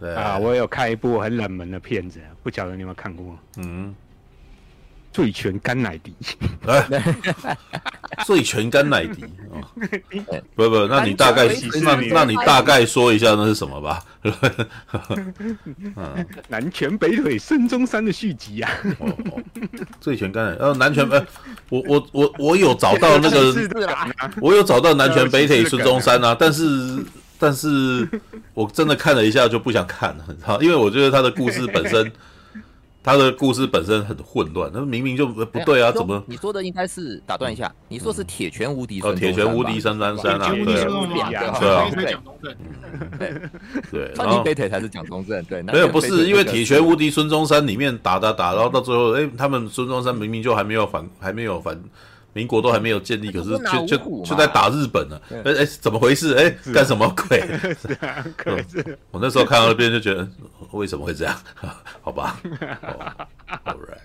对啊，我有看一部很冷门的片子，不晓得你有没有看过？嗯，醉拳甘乃迪。哎，醉拳甘乃迪啊，不不，那你大概那那你大概说一下那是什么吧？嗯，南拳北腿孙中山的续集啊。哦哦，醉拳甘乃迪，呃，南拳呃，我我我我有找到那个，我有找到南拳北腿 孙中山啊，但是。但是我真的看了一下就不想看了，你知道，因为我觉得他的故事本身，他的故事本身很混乱，那明明就不对啊，怎么？你说的应该是打断一下，你说是铁拳无敌哦，铁拳无敌三三三啊，对对啊，对对，川崎北腿才是蒋中正，对，没有不是因为铁拳无敌孙中山里面打打打，然后到最后，哎，他们孙中山明明就还没有反，还没有反。民国都还没有建立，可是就就就在打日本呢。哎哎，怎么回事？哎，干什么鬼？我那时候看到那边就觉得，为什么会这样？好吧，All right，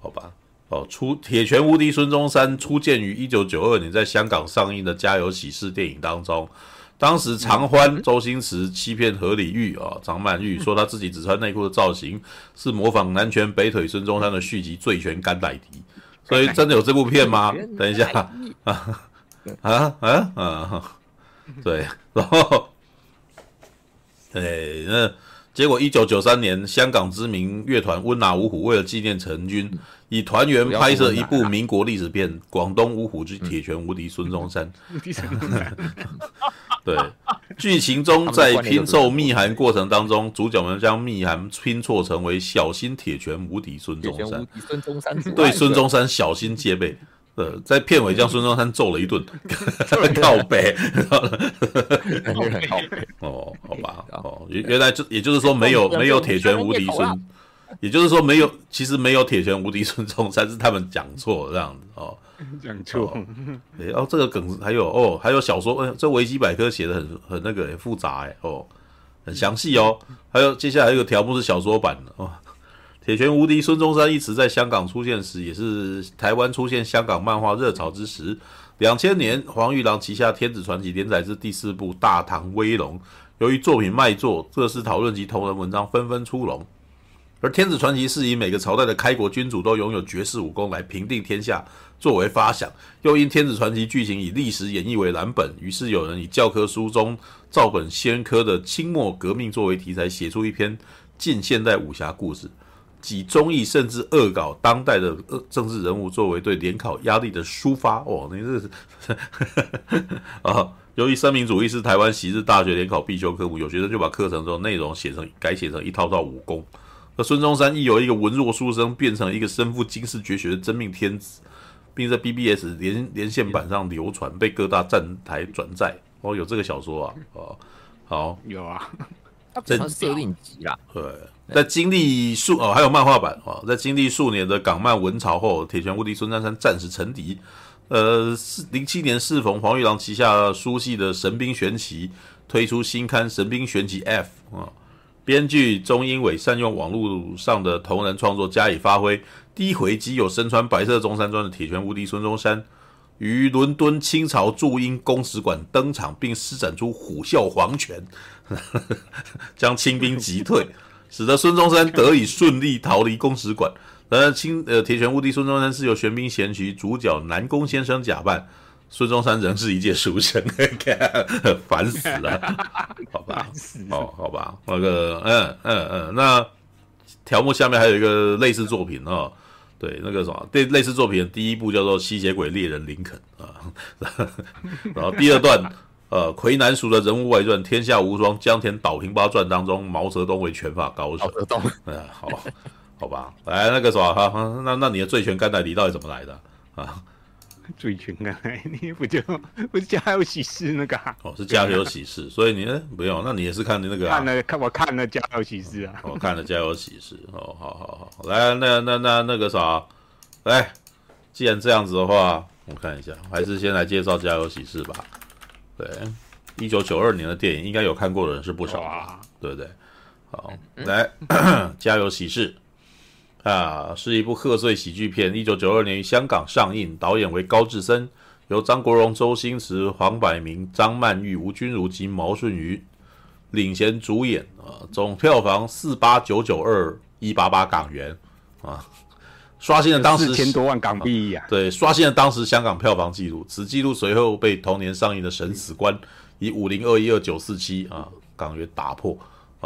好吧。哦，出铁拳无敌孙中山初见于一九九二年在香港上映的《家有喜事》电影当中。当时常欢周星驰欺骗何李玉啊，张曼玉说他自己只穿内裤的造型是模仿南拳北腿孙中山的续集《醉拳甘乃迪》。所以真的有这部片吗？等一下啊啊啊啊！对，然后，哎，那结果一九九三年，香港知名乐团温拿五虎为了纪念陈军，以团员拍摄一部民国历史片《广东五虎之铁拳无敌孙中山》。对，剧情中在拼凑密函过程当中，主角们将密函拼错成为“小心铁拳无敌孙中山”，对孙中山小心戒备。呃，在片尾将孙中山揍了一顿，靠北，靠北。哦，好吧，哦，原原来就也就是说没有没有铁拳无敌孙，也就是说没有，其实没有铁拳无敌孙中山是他们讲错这样子哦。讲错，哎哦，这个梗还有哦，还有小说，嗯，这维基百科写的很很那个很复杂哎哦，很详细哦。还有接下来一个条目是小说版的哦，《铁拳无敌孙中山》一词在香港出现时，也是台湾出现香港漫画热潮之时。两千年，黄玉郎旗下《天子传奇》连载至第四部《大唐威龙》，由于作品卖座，各式讨论及同人文章纷纷出笼。而《天子传奇》是以每个朝代的开国君主都拥有绝世武功来平定天下。作为发想，又因《天子传奇》剧情以历史演绎为蓝本，于是有人以教科书中照本宣科的清末革命作为题材，写出一篇近现代武侠故事，集忠义甚至恶搞当代的政治人物，作为对联考压力的抒发。哦，你这是 啊！由于三民主义是台湾昔日大学联考必修科目，有学生就把课程中内容写成改写成一套套武功。而孙中山亦由一个文弱书生变成一个身负经世绝学的真命天子。并在 BBS 连连线版上流传，被各大站台转载。哦，有这个小说啊，哦，好，有啊，这是设定集啦。对，在经历数哦，还有漫画版哦，在经历数年的港漫文潮后，铁拳无敌孙中山暂时沉底。呃，四零七年适逢黄玉郎旗下书系的《神兵玄奇》推出新刊《神兵玄奇 F》啊，编剧钟英伟善用网络上的同人创作加以发挥。第一回即有身穿白色中山装的铁拳无敌孙中山，于伦敦清朝驻英公使馆登场，并施展出虎啸黄拳，将清兵击退，使得孙中山得以顺利逃离公使馆。然而，清呃铁拳无敌孙中山是由玄兵玄奇主角南宫先生假扮，孙中山仍是一介书生，烦死了，好吧，哦，好吧，那个，嗯嗯嗯，那条目下面还有一个类似作品哦。对，那个什么，对，类似作品的第一部叫做《吸血鬼猎人林肯》啊，然后第二段，呃，魁南蜀的人物外传《天下无双》江田岛平八传当中，毛泽东为拳法高手。毛泽东，嗯，好，好吧，来那个什么哈，那那你的醉拳甘乃迪到底怎么来的啊？醉拳甘乃迪不就不是家有喜事那个、啊？哦，是家有喜事，所以你呢不用，那你也是看的那个、啊？看了看我看了家有喜事啊，我看了家有喜事哦，好好好，来，那那那那个啥，来，既然这样子的话，我看一下，还是先来介绍家有喜事吧。对，一九九二年的电影，应该有看过的人是不少啊，对不对？好，来，家有喜事。啊，是一部贺岁喜剧片，一九九二年于香港上映，导演为高志森，由张国荣、周星驰、黄百鸣、张曼玉、吴君如及毛舜筠领衔主演啊，总票房四八九九二一八八港元啊，刷新了当时四千多万港币呀、啊。对，刷新了当时香港票房纪录。此纪录随后被同年上映的《神死官》以五零二一二九四七啊港元打破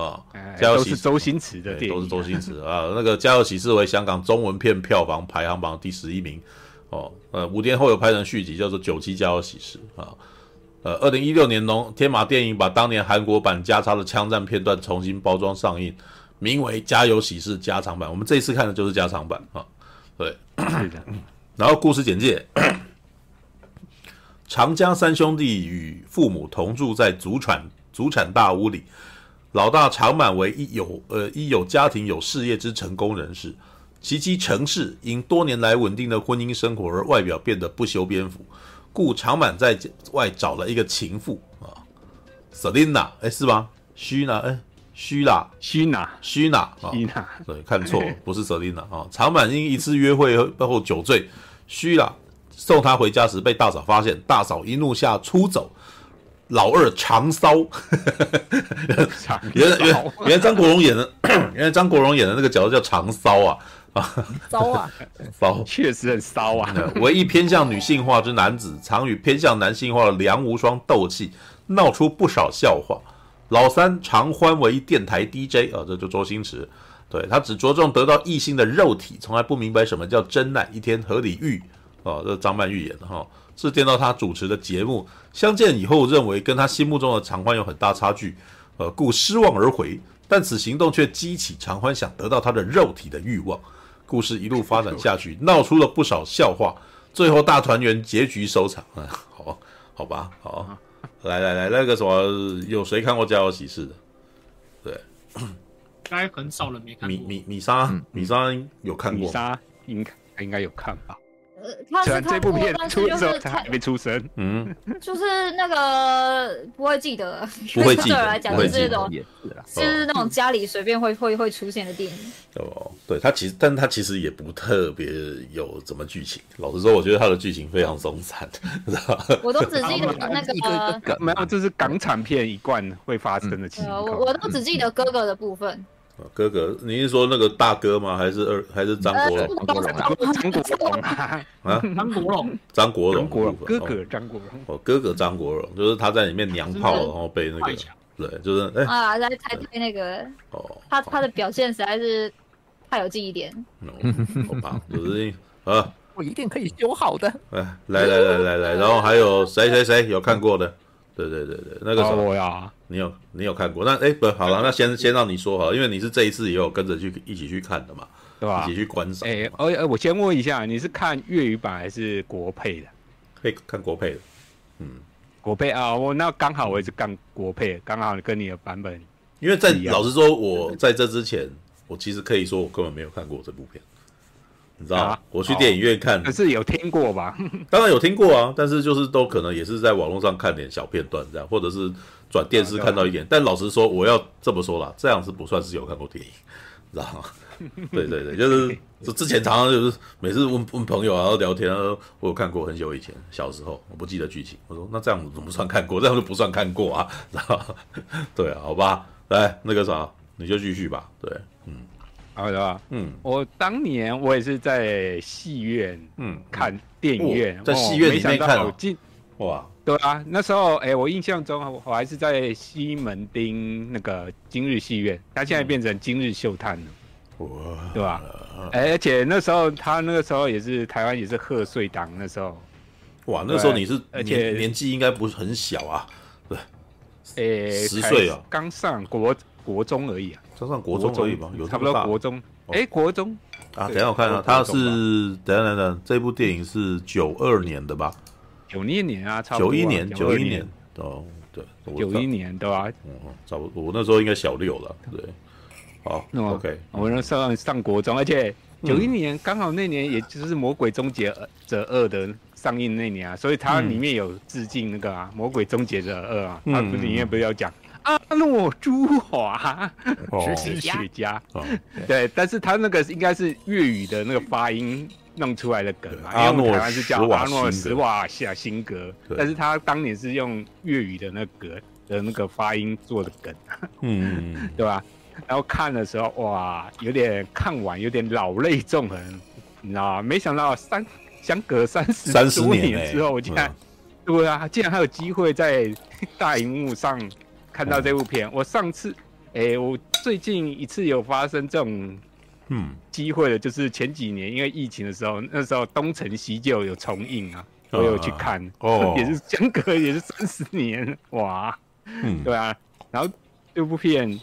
啊。家有喜事都是周星驰的电影、啊，都是周星驰啊。那个《家有喜事》为香港中文片票房排行榜第十一名哦。呃，五年后有拍成续集，叫做《九七家有喜事》啊。呃，二零一六年龙天马电影把当年韩国版加插的枪战片段重新包装上映，名为《家有喜事》加长版。我们这一次看的就是加长版啊。对，是的。然后故事简介：长江三兄弟与父母同住在祖产祖产大屋里，老大长满为一有呃一有家庭有事业之成功人士，其妻程氏因多年来稳定的婚姻生活而外表变得不修边幅。故长满在外找了一个情妇啊，Selina，哎是吗？虚娜，哎虚娜，虚娜，虚娜，虚娜，对，看错，不是 Selina 啊。长满因一次约会后酒醉，虚啦送他回家时被大嫂发现，大嫂一怒下出走，老二长骚，原来原来原来张国荣演的，原来张国荣演的那个角色叫长骚啊。啊，骚啊，骚，确实很骚啊！唯一偏向女性化之男子，常与偏向男性化的梁无双斗气，闹出不少笑话。老三常欢为一电台 DJ 啊，这就周星驰，对他只着重得到异性的肉体，从来不明白什么叫真爱。一天和李玉啊，这是张曼玉演的哈，是见到他主持的节目，相见以后认为跟他心目中的常欢有很大差距，呃，故失望而回。但此行动却激起常欢想得到他的肉体的欲望。故事一路发展下去，闹出了不少笑话，最后大团圆结局收场。啊，好，好吧，好，来来来，那个什么，有谁看过《家有喜事》的？对，应该很少人没看过。米米米莎，米莎有看过，米莎应该应该有看吧。呃，他是这部片出的时候他还没出生，嗯，就是那个不会记得，不会记得，来讲就是那种，是就是那种家里随便会会会出现的电影。哦，对，他其实，但他其实也不特别有什么剧情。老实说，我觉得他的剧情非常松散，知道吧？我都只记得那个，没有，这是港产片一贯会发生的情况。我我都只记得哥哥的部分。哥哥，你是说那个大哥吗？还是二？还是张国荣？张国荣啊！张国荣，张国荣，张国荣，哥哥张国荣。哦，哥哥张国荣，就是他在里面娘炮，然后被那个，对，就是哎啊，在猜猜那个哦，他他的表现实在是太有记忆点。好吧，就是啊，我一定可以修好的。哎，来来来来来，然后还有谁谁谁有看过的？对对对对，那个什么呀？你有你有看过？那哎不好了，那先先让你说好，因为你是这一次也有跟着去一起去看的嘛，对吧？一起去观赏。哎，呃，我先问一下，你是看粤语版还是国配的？可以看国配的，嗯，国配啊，我那刚好我也是看国配，刚好跟你的版本。因为在老实说，我在这之前，我其实可以说我根本没有看过这部片。你知道吗？我去电影院看，可是有听过吧？当然有听过啊，但是就是都可能也是在网络上看点小片段这样，或者是转电视看到一点。但老实说，我要这么说啦，这样是不算是有看过电影，你知道吗？对对对，就是就之前常常就是每次问问朋友啊，然后聊天，我有看过很久以前小时候，我不记得剧情。我说那这样怎么算看过？这样就不算看过啊，知道吗？对啊，好吧，来那个啥，你就继续吧。对，嗯。好的，嗯，我当年我也是在戏院，嗯，看电影院，在戏院里面看，进哇，对啊，那时候，哎，我印象中我还是在西门町那个今日戏院，它现在变成今日秀探了，哇，对吧？而且那时候他那个时候也是台湾也是贺岁档，那时候，哇，那时候你是而且年纪应该不是很小啊，对，哎，十岁啊，刚上国国中而已啊。上上国中而已吧，有差不多国中。哎，国中啊，等下我看啊，他是等下等等，这部电影是九二年的吧？九一年啊，差不多。九一年，九一年哦，对，九一年对吧？嗯，差不多，我那时候应该小六了，对。好，OK，我那时候上国中，而且九一年刚好那年，也就是《魔鬼终结者二》的上映那年啊，所以它里面有致敬那个啊，《魔鬼终结者二》啊，它里面不是要讲。阿诺朱华是雪茄，对，但是他那个应该是粤语的那个发音弄出来的梗嘛，因为我们台湾是叫阿诺史瓦夏辛格，但是他当年是用粤语的那个的那个发音做的梗，嗯，对吧？然后看的时候，哇，有点看完有点老泪纵横，你知道吗？没想到三相隔三十三十多年年之后，我竟然、嗯。对啊，竟然还有机会在大荧幕上看到这部片。我上次，哎，我最近一次有发生这种嗯，机会的，就是前几年因为疫情的时候，那时候《东成西就》有重映啊，我有去看，哦。也是相隔也是三十年，哇，嗯，对啊，然后这部片，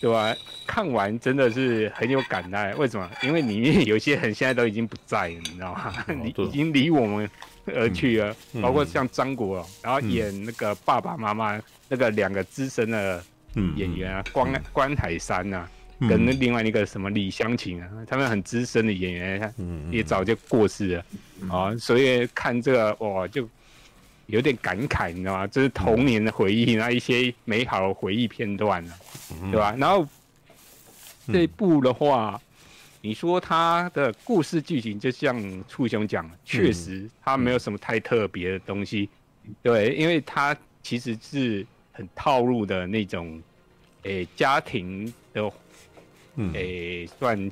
对吧、看完真的是很有感慨，为什么？因为里面有些人现在都已经不在了，你知道吗？离、对已经离我们而去了，嗯包括像张国荣，然后演那个爸爸妈妈那个两个资深的嗯演员啊，关关海山啊，嗯。跟那另外一个什么李湘琴啊，他们很资深的演员，嗯也早就过世了啊，所以看这个哇就。有点感慨，你知道吗？这是童年的回忆，那一些美好的回忆片段呢、嗯。对吧？然后这部的话，你说它的故事剧情，就像簇兄讲，确实它没有什么太特别的东西，对，因为它其实是很套路的那种，诶，家庭的，嗯诶，算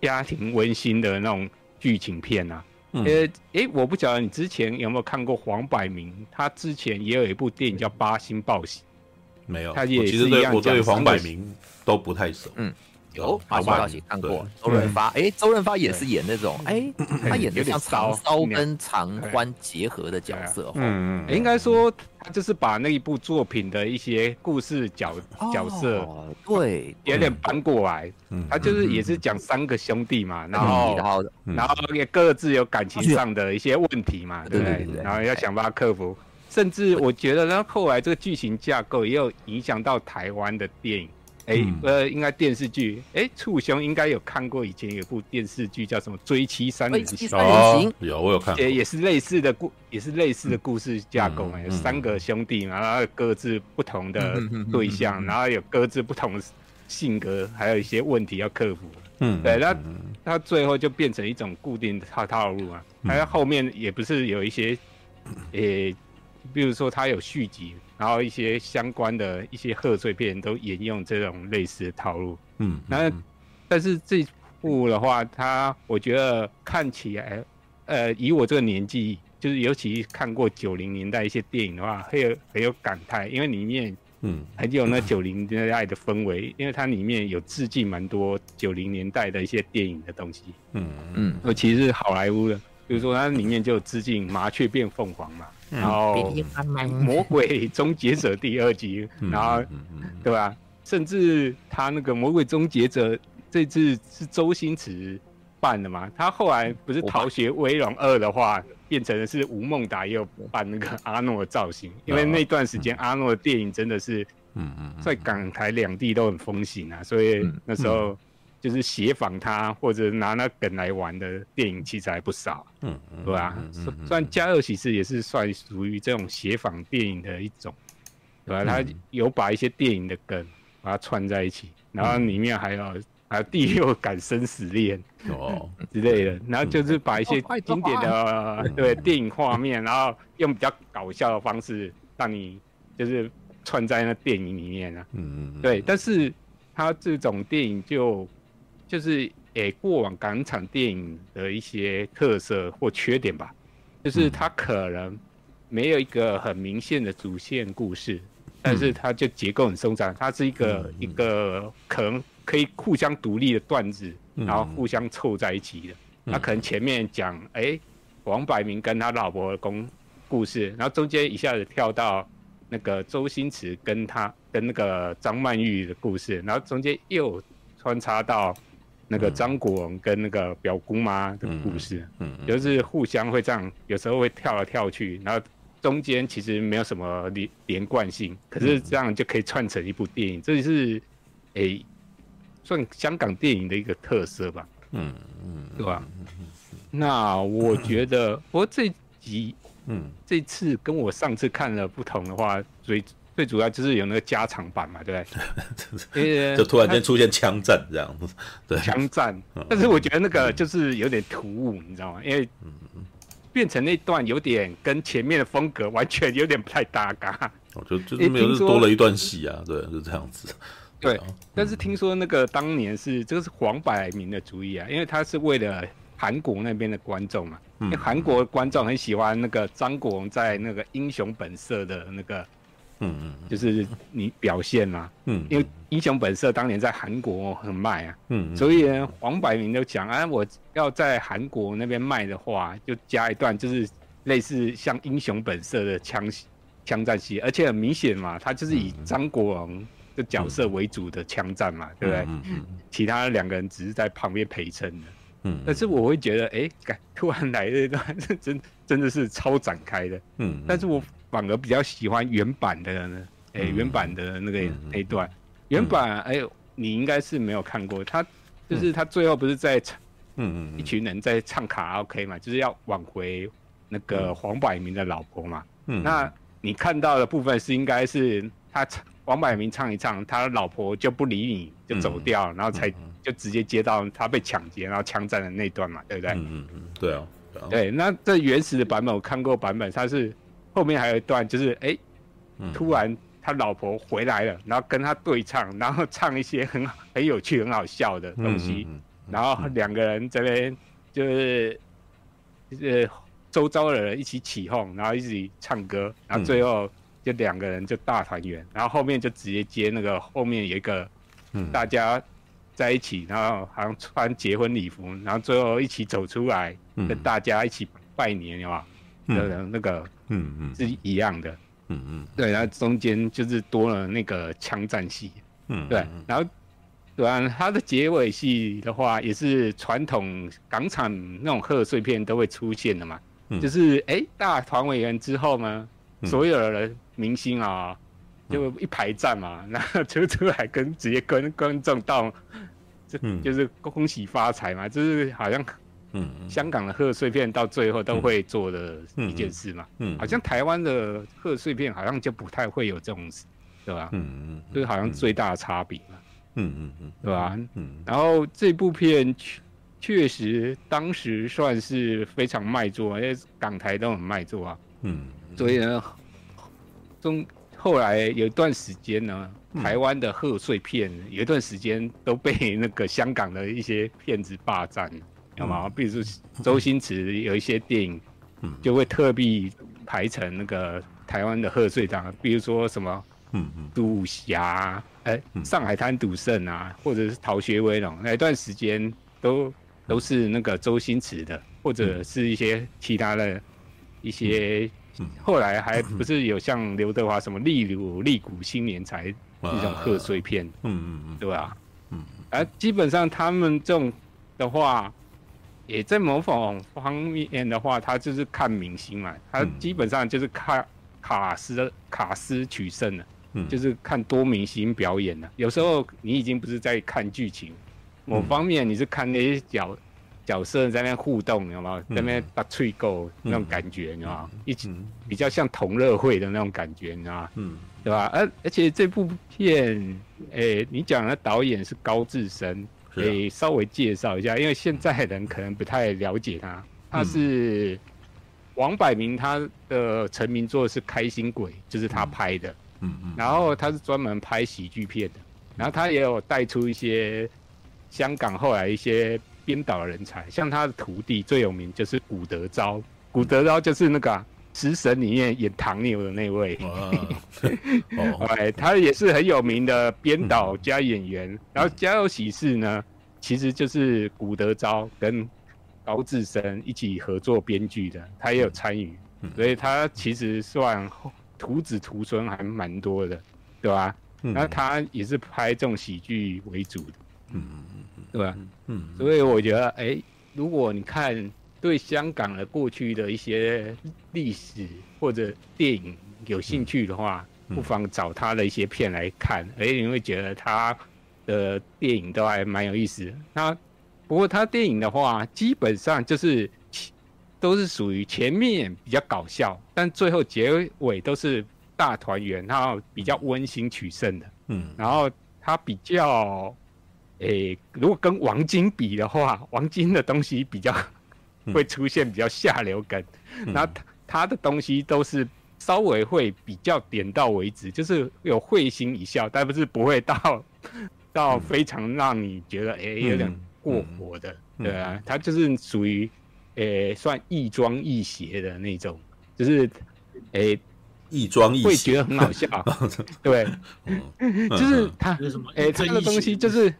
家庭温馨的那种剧情片啊。嗯呃，诶，我不晓得你之前有没有看过黄百鸣，他之前也有一部电影叫《八星报喜》。没有，他也我其实对是一样我对黄百鸣都不太熟。嗯，有哦八星报喜看过，周润发，哎，周润发也是演那种，哎，他演的有点像长骚骚跟长欢结合的角色，哦嗯应该说，他就是把那一部作品的一些故事角角色哦对，有点搬过来。嗯他就是也是讲三个兄弟嘛，然后然后嗯然后也各自有感情上的一些问题嘛，对不对对然后要想办法克服。甚至我觉得，呢，后来这个剧情架构也有影响到台湾的电影。哎、嗯呃，应该电视剧。哎，簇兄应该有看过以前有部电视剧叫什么《追妻三人行》。有我有看过，也也是类似的故，也是类似的故事架构嘛，嗯有三个兄弟嘛，然后各自不同的对象，然后有各自不同的性格，还有一些问题要克服。嗯，对，那他最后就变成一种固定的套套路啊。还有后面也不是有一些，诶、比如说他有续集，然后一些相关的一些贺岁片都沿用这种类似的套路。嗯，那但是这部的话，它我觉得看起来，呃，以我这个年纪，就是尤其看过九零年代一些电影的话，很有很有感慨，因为里面嗯。很有那九零年代的氛围，因为它里面有致敬蛮多九零年代的一些电影的东西，嗯嗯，尤其是好莱坞的，比如说它里面就有致敬《麻雀变凤凰》嘛，然后《魔鬼终结者》第二集，嗯然后对吧？甚至他那个《魔鬼终结者》这次是周星驰办的嘛？他后来不是《逃学威龙二》的话，变成的是吴孟达也有扮那个阿诺的造型，因为那段时间阿诺的电影真的是嗯嗯在港台两地都很风行啊，所以那时候就是协仿他或者拿那梗来玩的电影其实还不少，嗯嗯，对吧？嗯嗯虽然《家有喜事》也是算属于这种协仿电影的一种，对吧？他有把一些电影的梗把它串在一起，然后里面还有还有第六感生死恋哦，之类的，然后就是把一些经典的对电影画面，然后用比较搞笑的方式让你就是串在那电影里面啊。嗯嗯，对，但是它这种电影就就是诶、过往港产电影的一些特色或缺点吧，就是它可能没有一个很明显的主线故事，但是它就结构很松散，它是一个、嗯一个可能可以互相独立的段子，嗯。然后互相凑在一起的。那可能前面讲诶、王百明跟他老婆的公故事，然后中间一下子跳到那个周星驰跟他跟那个张曼玉的故事，然后中间又穿插到那个张国荣跟那个表姑妈的故事，嗯就是互相会这样，有时候会跳来跳去，然后中间其实没有什么连连贯性，可是这样就可以串成一部电影，这是诶、算香港电影的一个特色吧。嗯嗯，对吧？那我觉得，不过这集嗯。这次跟我上次看了不同的话，最最主要就是有那个加长版嘛，对不对？就突然间出现枪战这样子，对，枪战，但是我觉得那个就是有点突兀，你知道吗？因为变成那段有点跟前面的风格完全有点不太搭嘎。哦，就就是没有，是多了一段戏啊，对，就这样子。对，啊、但是听说那个当年是这个是黄百鸣的主意啊，因为他是为了韩国那边的观众嘛，嗯、因为韩国观众很喜欢那个张国荣在那个《英雄本色》的那个，嗯嗯，就是你表现嘛，嗯，因为《英雄本色》当年在韩国很卖啊，嗯，所以呢，黄百鸣就讲啊，我要在韩国那边卖的话，就加一段就是类似像《英雄本色》的枪枪战戏，而且很明显嘛，他就是以张国荣。的角色为主的枪战嘛，嗯、对不对？嗯嗯、其他两个人只是在旁边陪衬的。嗯，但是我会觉得，哎，感突然来这段，真真的是超展开的。嗯，但是我反而比较喜欢原版的呢，哎，原版的那个那一段。原版，哎呦，你应该是没有看过，他就是他最后不是在唱，嗯嗯，一群人在唱卡拉 OK 嘛，就是要挽回那个黄百鸣的老婆嘛。嗯，那你看到的部分是应该是他唱。黄百鸣唱一唱，他老婆就不理你，就走掉，嗯、然后才就直接接到他被抢劫，然后枪战的那段嘛，对不对？嗯嗯对啊。对，啊对，那这原始的版本我看过版本，他是后面还有一段，就是哎，突然他老婆回来了，然后跟他对唱，然后唱一些很很有趣、很好笑的东西，嗯嗯嗯、然后两个人这边就是就是周遭的人一起起哄，然后一起唱歌，然后最后。就两个人就大团圆，然后后面就直接接那个后面有一个，大家在一起，然后好像穿结婚礼服，然后最后一起走出来，跟大家一起拜年，有吧？的那个，嗯嗯，是一样的，嗯嗯，对，然后中间就是多了那个枪战戏，嗯，对，然后对啊，它的结尾戏的话，也是传统港产那种贺岁片都会出现的嘛，就是哎大团委员之后呢，所有的人。明星啊，就一排站嘛，然后就出来跟直接跟观众道，这就是恭喜发财嘛，就是好像，嗯，香港的贺岁片到最后都会做的一件事嘛，嗯，好像台湾的贺岁片好像就不太会有这种事，对吧？嗯嗯，就是好像最大的差别嘛，嗯嗯嗯，对吧？嗯，然后这部片确确实当时算是非常卖座，因为港台都很卖座啊，嗯，所以呢。中后来有一段时间呢，台湾的贺岁片有一段时间都被那个香港的一些骗子霸占，有吗？比如说周星驰有一些电影，就会特地排成那个台湾的贺岁档，比如说什么，嗯嗯，赌侠，哎，上海滩赌圣啊，或者是逃学威龙，那一段时间都都是那个周星驰的，或者是一些其他的一些。后来还不是有像刘德华什么“例如利古新年才”那种贺岁片，嗯嗯嗯，对吧？嗯，而基本上他们这种的话，也在某种方面的话，他就是看明星嘛，他基本上就是看卡斯卡斯取胜了，嗯，就是看多明星表演了。有时候你已经不是在看剧情，某方面你是看那些角。角色在那互动，你知道吗？在那边打脆够那种感觉，你知道吗？一起比较像同乐会的那种感觉，你知道吗？嗯，对吧？而而且这部片，诶，你讲的导演是高志森，可以稍微介绍一下，因为现在人可能不太了解他。他是王百明，他的成名作是《开心鬼》，就是他拍的。嗯嗯。然后他是专门拍喜剧片的，然后他也有带出一些香港后来一些。编导的人才，像他的徒弟最有名就是古德昭，古德昭就是那个《食神》里面演唐牛的那位，哦哎，他也是很有名的编导加演员。然后《家有喜事》呢，其实就是古德昭跟高志森一起合作编剧的，他也有参与，所以他其实算徒子徒孙还蛮多的，对吧？然后他也是拍这种喜剧为主的，嗯。对吧？嗯，所以我觉得，哎，如果你看对香港的过去的一些历史或者电影有兴趣的话，不妨找他的一些片来看，哎，你会觉得他的电影都还蛮有意思的。那不过他电影的话，基本上就是都是属于前面比较搞笑，但最后结尾都是大团圆，然后比较温馨取胜的。嗯，然后他比较。诶、欸，如果跟王晶比的话，王晶的东西比较会出现比较下流梗，嗯、然后他他的东西都是稍微会比较点到为止，就是有会心一笑，但不是不会到 到非常让你觉得哎、欸、有点过火的，嗯、对啊，他就是属于诶算亦庄亦邪的那种，就是诶亦庄亦谐，会觉得很好笑，对，就是他诶他的东西就是。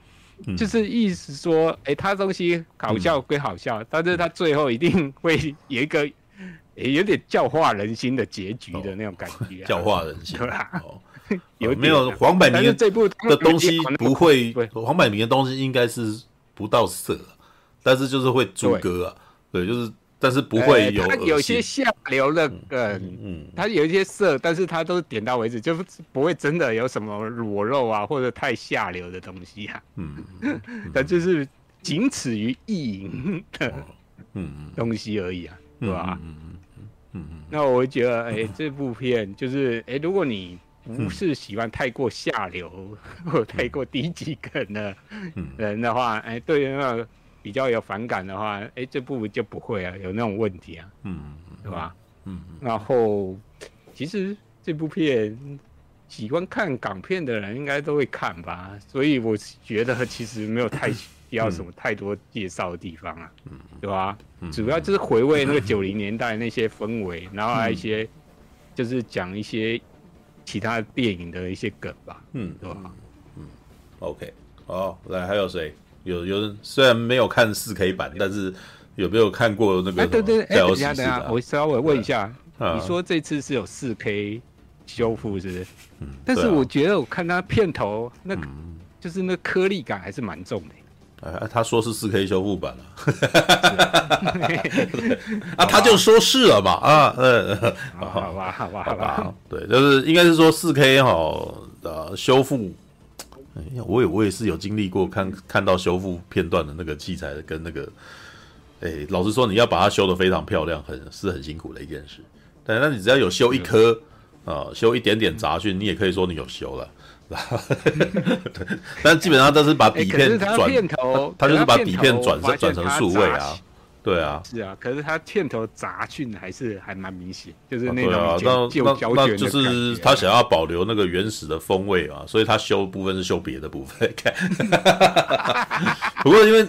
就是意思说，哎、欸，他东西搞笑归好笑，嗯、但是他最后一定会有一个，欸、有点教化人心的结局的那种感觉、啊哦。教化人心，对有没有黄百鸣这部的东西不会？黄百鸣的东西应该是不到色，但是就是会诸葛啊，对，对，就是。但是不会有、有些下流的梗，嗯，嗯，他有一些色，但是他都是点到为止，就是不会真的有什么裸露啊，或者太下流的东西啊，嗯，他就是仅此于意淫的，嗯东西而已啊，是吧？嗯嗯嗯嗯，那我会觉得，哎、欸，这部片就是，哎、欸，如果你不是喜欢太过下流或太过低级梗的人的话，哎、欸，对于那个。比较有反感的话，哎、欸，这部就不会啊，有那种问题啊，嗯，对吧？嗯，然后其实这部片喜欢看港片的人应该都会看吧，所以我觉得其实没有太需要什么太多介绍的地方啊，嗯，对吧？嗯、主要就是回味那个九零年代那些氛围，然后还有一些就是讲一些其他电影的一些梗吧，嗯，对吧？嗯，OK，好，来还有谁？有有人虽然没有看四 K 版，但是有没有看过那个？哎，对对，哎，等一下等一下，我稍微问一下，你说这次是有四 K 修复，是不是？嗯。但是我觉得我看他片头，那就是那颗粒感还是蛮重的。哎，他说是四 K 修复版了。啊，他就说是了嘛。啊，嗯，好吧，好吧，好吧。对，就是应该是说四 K 哈呃修复。我也我也是有经历过看看到修复片段的那个器材跟那个，哎、欸，老实说，你要把它修得非常漂亮，很是很辛苦的一件事。但那你只要有修一颗啊，修一点点杂讯，你也可以说你有修了。但基本上都是把底片转，他就是把底片转成转成数位啊。对啊，是啊，可是他片头杂讯还是还蛮明显，就是那种啊，那那那就是他想要保留那个原始的风味啊，所以他修部分是修别的部分。看，不过因为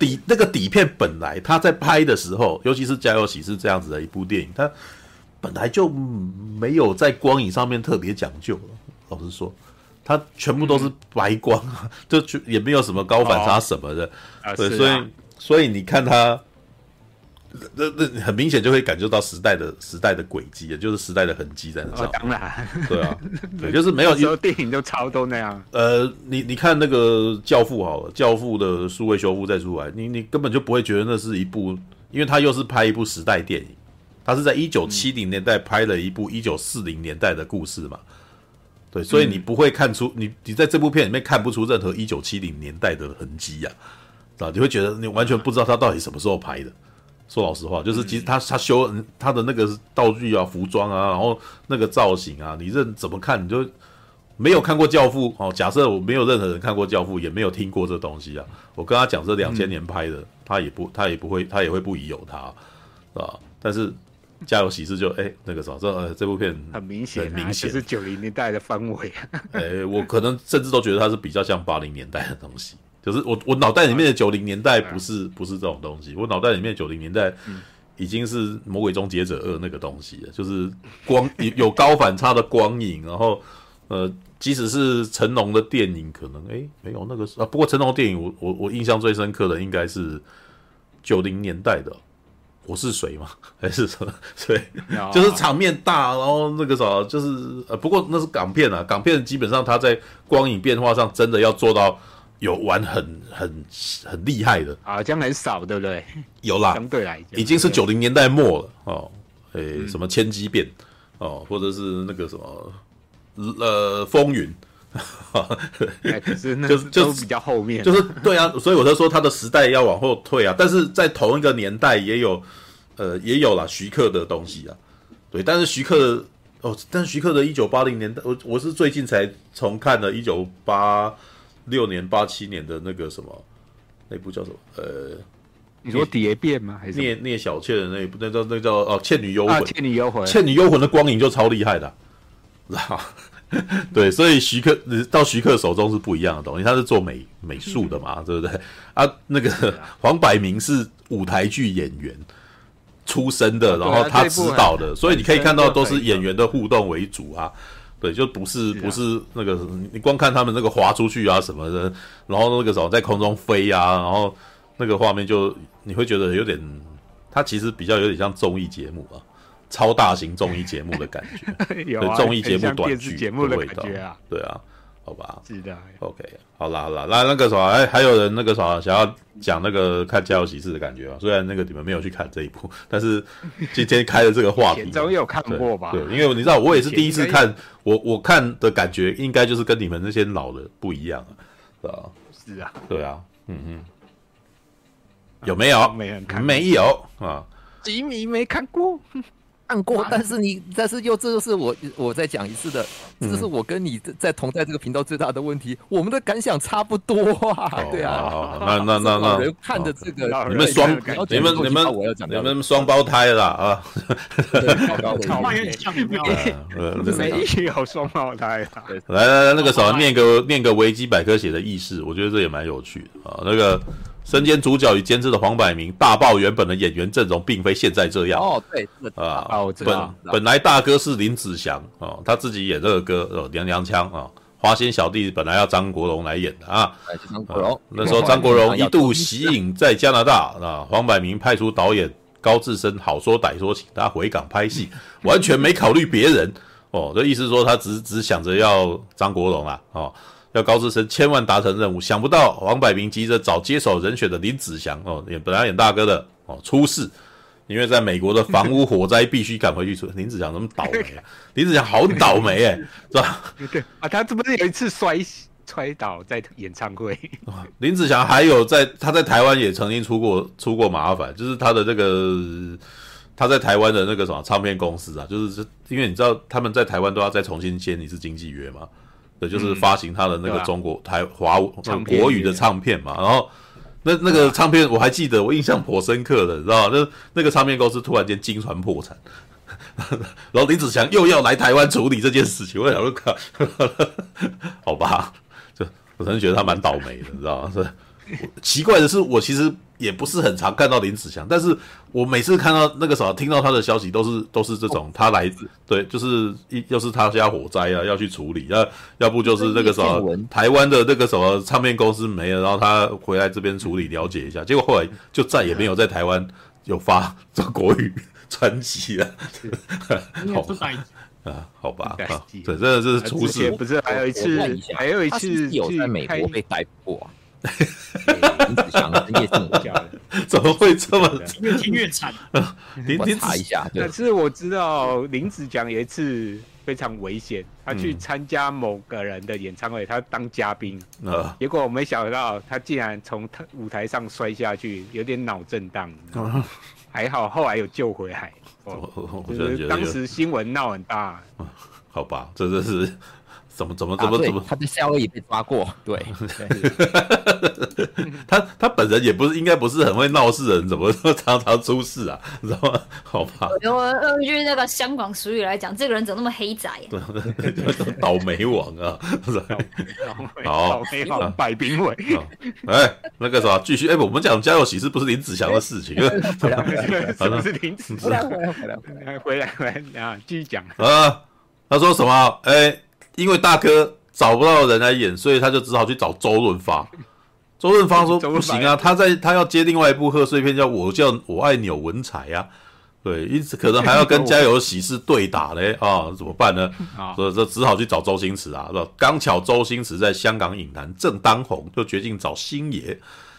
底那个底片本来他在拍的时候，尤其是《家有喜事》这样子的一部电影，他本来就没有在光影上面特别讲究。老实说，它全部都是白光，嗯、就也没有什么高反差什么的。哦、对，啊、所以所以你看它。那那很明显就会感觉到时代的时代的轨迹，也就是时代的痕迹在那上。当然，对啊，对，就是没有。有时候电影都超多那样。呃，你你看那个《教父》好了，《教父》的数位修复再出来，你你根本就不会觉得那是一部，因为他又是拍一部时代电影，他是在一九七零年代拍了一部一九四零年代的故事嘛。对，所以你不会看出你你在这部片里面看不出任何一九七零年代的痕迹呀，啊，你会觉得你完全不知道他到底什么时候拍的。说老实话，就是其实他他修他的那个道具啊、服装啊，然后那个造型啊，你认怎么看你就没有看过《教父》哦。假设我没有任何人看过《教父》，也没有听过这东西啊。我跟他讲这两千年拍的，嗯、他也不他也不会他也会不疑有他，是吧？但是《家有喜事》就哎那个什么这呃这部片很明显，很明显是九零年代的氛围。哎，我可能甚至都觉得它是比较像八零年代的东西。就是我我脑袋里面的九零年代不是不是这种东西，我脑袋里面的九零年代已经是《魔鬼终结者二》那个东西了，就是光 有高反差的光影，然后呃，即使是成龙的电影，可能哎没有那个啊，不过成龙电影我我我印象最深刻的应该是九零年代的《我是谁》吗？还是什么？对，就是场面大，然后那个啥，就是呃，不过那是港片啊，港片基本上它在光影变化上真的要做到。有玩很很很厉害的啊，这样很少，对不对？有啦，相对来讲，已经是九零年代末了哦。诶、欸，什么千机变哦，或者是那个什么呃风云，欸、可是那 就是就是比较后面，就是对啊，所以我就说他的时代要往后退啊。但是在同一个年代也有呃也有啦徐克的东西啊，对，但是徐克哦，但是徐克的一九八零年代，我我是最近才重看了一九八。六年八七年的那个什么，那部叫什么？呃，你说蝶变吗？还是聂聂小倩的那一部，那叫那叫哦《倩女幽魂》。倩女幽魂，倩女幽魂的光影就超厉害的，知 道对，所以徐克到徐克手中是不一样的东西，他是做美美术的嘛，对不对？啊，那个黄百鸣是舞台剧演员出身的，然后他指导的，所以你可以看到都是演员的互动为主啊。对，就不是不是那个你光看他们那个滑出去啊什么的，然后那个什么在空中飞啊，然后那个画面就你会觉得有点，它其实比较有点像综艺节目啊。超大型综艺节目的感觉，有综艺节目短剧节目的味道啊，对啊，好吧，是的，OK，好啦好啦，那那个什么，哎，还有人那个什么想要讲那个看《家有喜事》的感觉啊？虽然那个你们没有去看这一部，但是今天开的这个话题，总有看过吧？对，因为你知道，我也是第一次看，我我看的感觉应该就是跟你们那些老的不一样啊，是吧？是啊，对啊，嗯嗯，有没有？没人看，没有啊，吉米没看过。看过，但是你，但是又这就是我我再讲一次的，这是我跟你在同在这个频道最大的问题，我们的感想差不多啊，对啊，那那那那人看着这个，你们双，你们你们你们双胞胎啦啊，好像有点像，有没有？双胞胎啊？来来来，那个什么念个念个维基百科写的軼事，我觉得这也蛮有趣的啊，那个。身兼主角与监制的黄百鸣大爆原本的演员阵容，并非现在这样哦。对，啊，哦，本本来大哥是林子祥哦，他自己演这个歌哦，娘娘腔啊。花心小弟本来要张国荣来演的啊，张国荣那时候张国荣 一度息影在加拿大啊，黄百鸣派出导演高志森好说歹说，请他回港拍戏，完全没考虑别人哦。这意思说他只只想着要张国荣啊哦。要高志森千万达成任务，想不到黄百鸣急着找接手人选的林子祥哦，演本来演大哥的哦出事，因为在美国的房屋火灾必须赶回去处理。林子祥怎么倒霉啊？林子祥好倒霉哎、欸，是吧？对啊，他这不是有一次摔摔倒在演唱会？林子祥还有在他在台湾也曾经出过出过麻烦，就是他的这个他在台湾的那个什么唱片公司啊，就是因为你知道他们在台湾都要再重新签一次经纪约嘛。对，就是发行他的那个中国、台华国语的唱片嘛，然后那那个唱片我还记得，我印象颇深刻的，你知道吗？那那个唱片公司突然间经传破产，然后林子祥又要来台湾处理这件事情，我想说靠，好吧，就我真的觉得他蛮倒霉的，你知道吗？是。奇怪的是，我其实也不是很常看到林子祥，但是我每次看到那个什么，听到他的消息，都是都是这种，他来自对，就是一又是他家火灾啊，要去处理，要要不就是那个什么台湾的那个什么唱片公司没了，然后他回来这边处理了解一下，结果后来就再也没有在台湾有发 这国语专辑了。好啊，好吧，啊，对，真的是出事，不是还有一次，还有一次有在美国被逮捕过。林子祥夜生活家 怎么会这么越听越惨？我查一下。但是我知道林子祥有一次非常危险，他去参加某个人的演唱会，他当嘉宾，呃，结果我没想到他竟然从舞台上摔下去，有点脑震荡。还好后来有救回来。哦，就是当时新闻闹很大。好吧，这这是。怎么怎么怎么怎么？他的夏威夷被抓过，对。他他本人也不是，应该不是很会闹事的人，怎么说常常出事啊？你知道吗？好吧。用用一句那个香港俗语来讲，这个人怎么那么黑仔？倒霉王啊！好，倒霉王百兵卫。哎，那个啥，继续。哎，我们讲家有喜事不是林子祥的事情。不是林子祥。回来回来回来回来回来啊！继续讲啊。他说什么？哎、欸，因为大哥找不到人来演，所以他就只好去找周润发。周润发说不行啊，他在他要接另外一部贺岁片，叫我叫我爱钮文才呀。对，因此可能还要跟家有喜事对打嘞 啊，怎么办呢？所以这只好去找周星驰啊。是吧？刚巧周星驰在香港影坛正当红，就决定找星爷。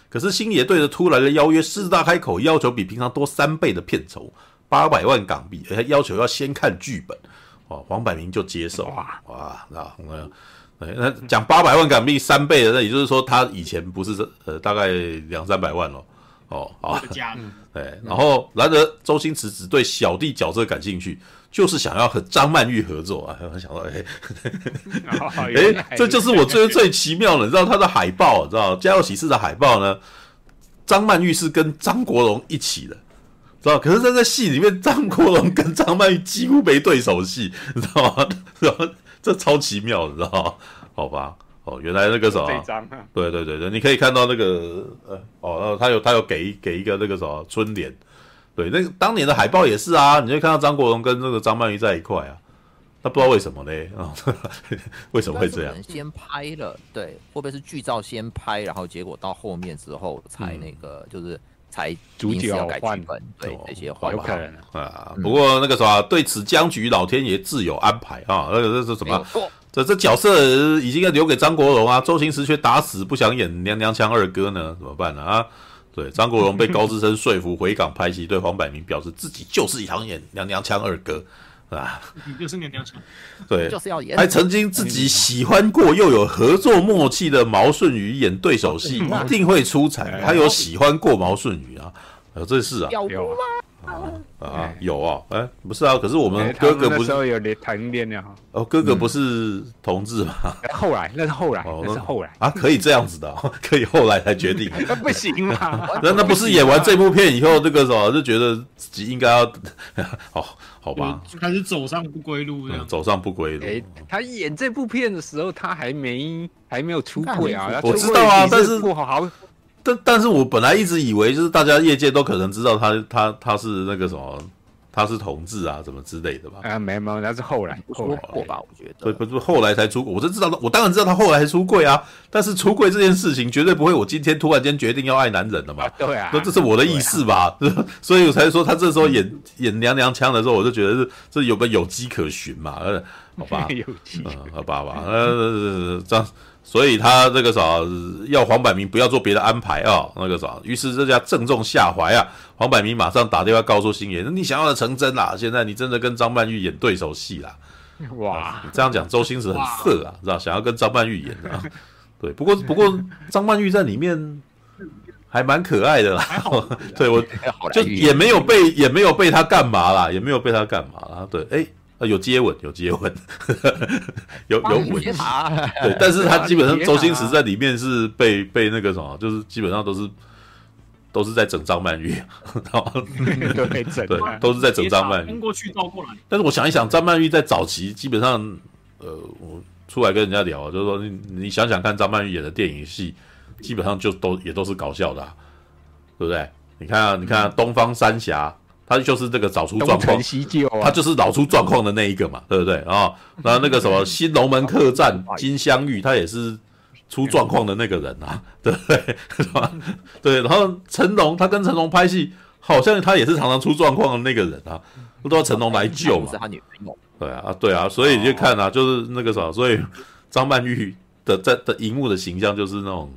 可是星爷对着突来的邀约狮子大开口，要求比平常多三倍的片酬，八百万港币，而且要求要先看剧本。哦，黄百鸣就接受哇哇，那那那讲八百万港币三倍的，那也就是说他以前不是呃大概两三百万咯。哦，好，对，然后然而周星驰只对小弟角色感兴趣，就是想要和张曼玉合作啊。我想到哎，哎，这就是我最最奇妙的，你知道他的海报，你知道《家有喜事》的海报呢？张曼玉是跟张国荣一起的，知道？可是，在这戏里面，张国荣跟张曼玉几乎没对手戏，你知道吗？然 后这超奇妙，你知道吗？好吧，哦，原来那个什么，对对对对，你可以看到那个呃，哦，他有他有给给一个那个什么春联，对，那个当年的海报也是啊，你就看到张国荣跟那个张曼玉在一块啊。那不知道为什么嘞？啊、哦，为什么会这样？先拍了，对，会不会是剧照先拍，然后结果到后面之后才那个，嗯、就是才主角要改剧本，对这些话，有可能啊。不过那个什么，对此僵局，老天爷自有安排啊。那个这是什么？这这角色已经要留给张国荣啊，周星驰却打死不想演娘娘腔二哥呢，怎么办呢？啊，对，张国荣被高志森说服回港拍戏，对黄百鸣表示自己就是想演娘娘腔二哥。啊，你就是娘娘腔，对，就是要演。还曾经自己喜欢过又有合作默契的毛舜筠演对手戏，一定会出彩。他有喜欢过毛舜筠啊，有这事啊？有吗？啊，有啊，哎，不是啊，可是我们哥哥不是有谈恋爱哈？哦，哥哥不是同志吗？后来那是后来，那是后来啊，可以这样子的，可以后来才决定。那不行啊，那那不是演完这部片以后，那个什么就觉得自己应该要哦。好吧，开始走上不归路这样，走上不归路。哎，他演这部片的时候，他还没还没有出轨啊。我知道啊，但是不好，但但是我本来一直以为，就是大家业界都可能知道他他他是那个什么。他是同志啊，什么之类的吧？啊，没有，那是后来后来过吧，我觉得。对，不是后来才出柜，我就知道，我当然知道他后来才出柜啊。但是出柜这件事情绝对不会，我今天突然间决定要爱男人了嘛？啊对啊，那这是我的意思吧？啊、所以我才说他这时候演、嗯、演娘娘腔的时候，我就觉得是这有个有迹可循嘛。呃，好吧，有机、嗯，好吧吧，呃，这样。所以他这个啥要黄百鸣不要做别的安排啊，那个啥，于是这家正中下怀啊。黄百鸣马上打电话告诉星爷，你想要的成真啦，现在你真的跟张曼玉演对手戏啦。哇，这样讲周星驰很色啊，知道想要跟张曼玉演啊。对，不过不过张曼玉在里面还蛮可爱的啦。对我就也没有被也没有被他干嘛啦，也没有被他干嘛啦。对，哎。啊，有接吻，有接吻，有有吻，对，但是他基本上周星驰在里面是被被那个什么，就是基本上都是都是在整张曼玉，对，对，都是在整张曼玉，过去倒过来。但是我想一想，张曼玉在早期基本上，呃，我出来跟人家聊，就是说你你想想看，张曼玉演的电影戏，基本上就都也都是搞笑的，啊，对不对？你看啊，你看啊，东方三侠。他就是这个找出状况，他就是找出状况的那一个嘛，对不对啊？然后那个什么《新龙门客栈》金镶玉，他也是出状况的那个人啊，对不对？是吧？对，然后成龙，他跟成龙拍戏，好像他也是常常出状况的那个人啊，不都要成龙来救嘛。对啊，对啊，所以你就看啊，就是那个什么，所以张曼玉的在的荧幕的形象就是那种。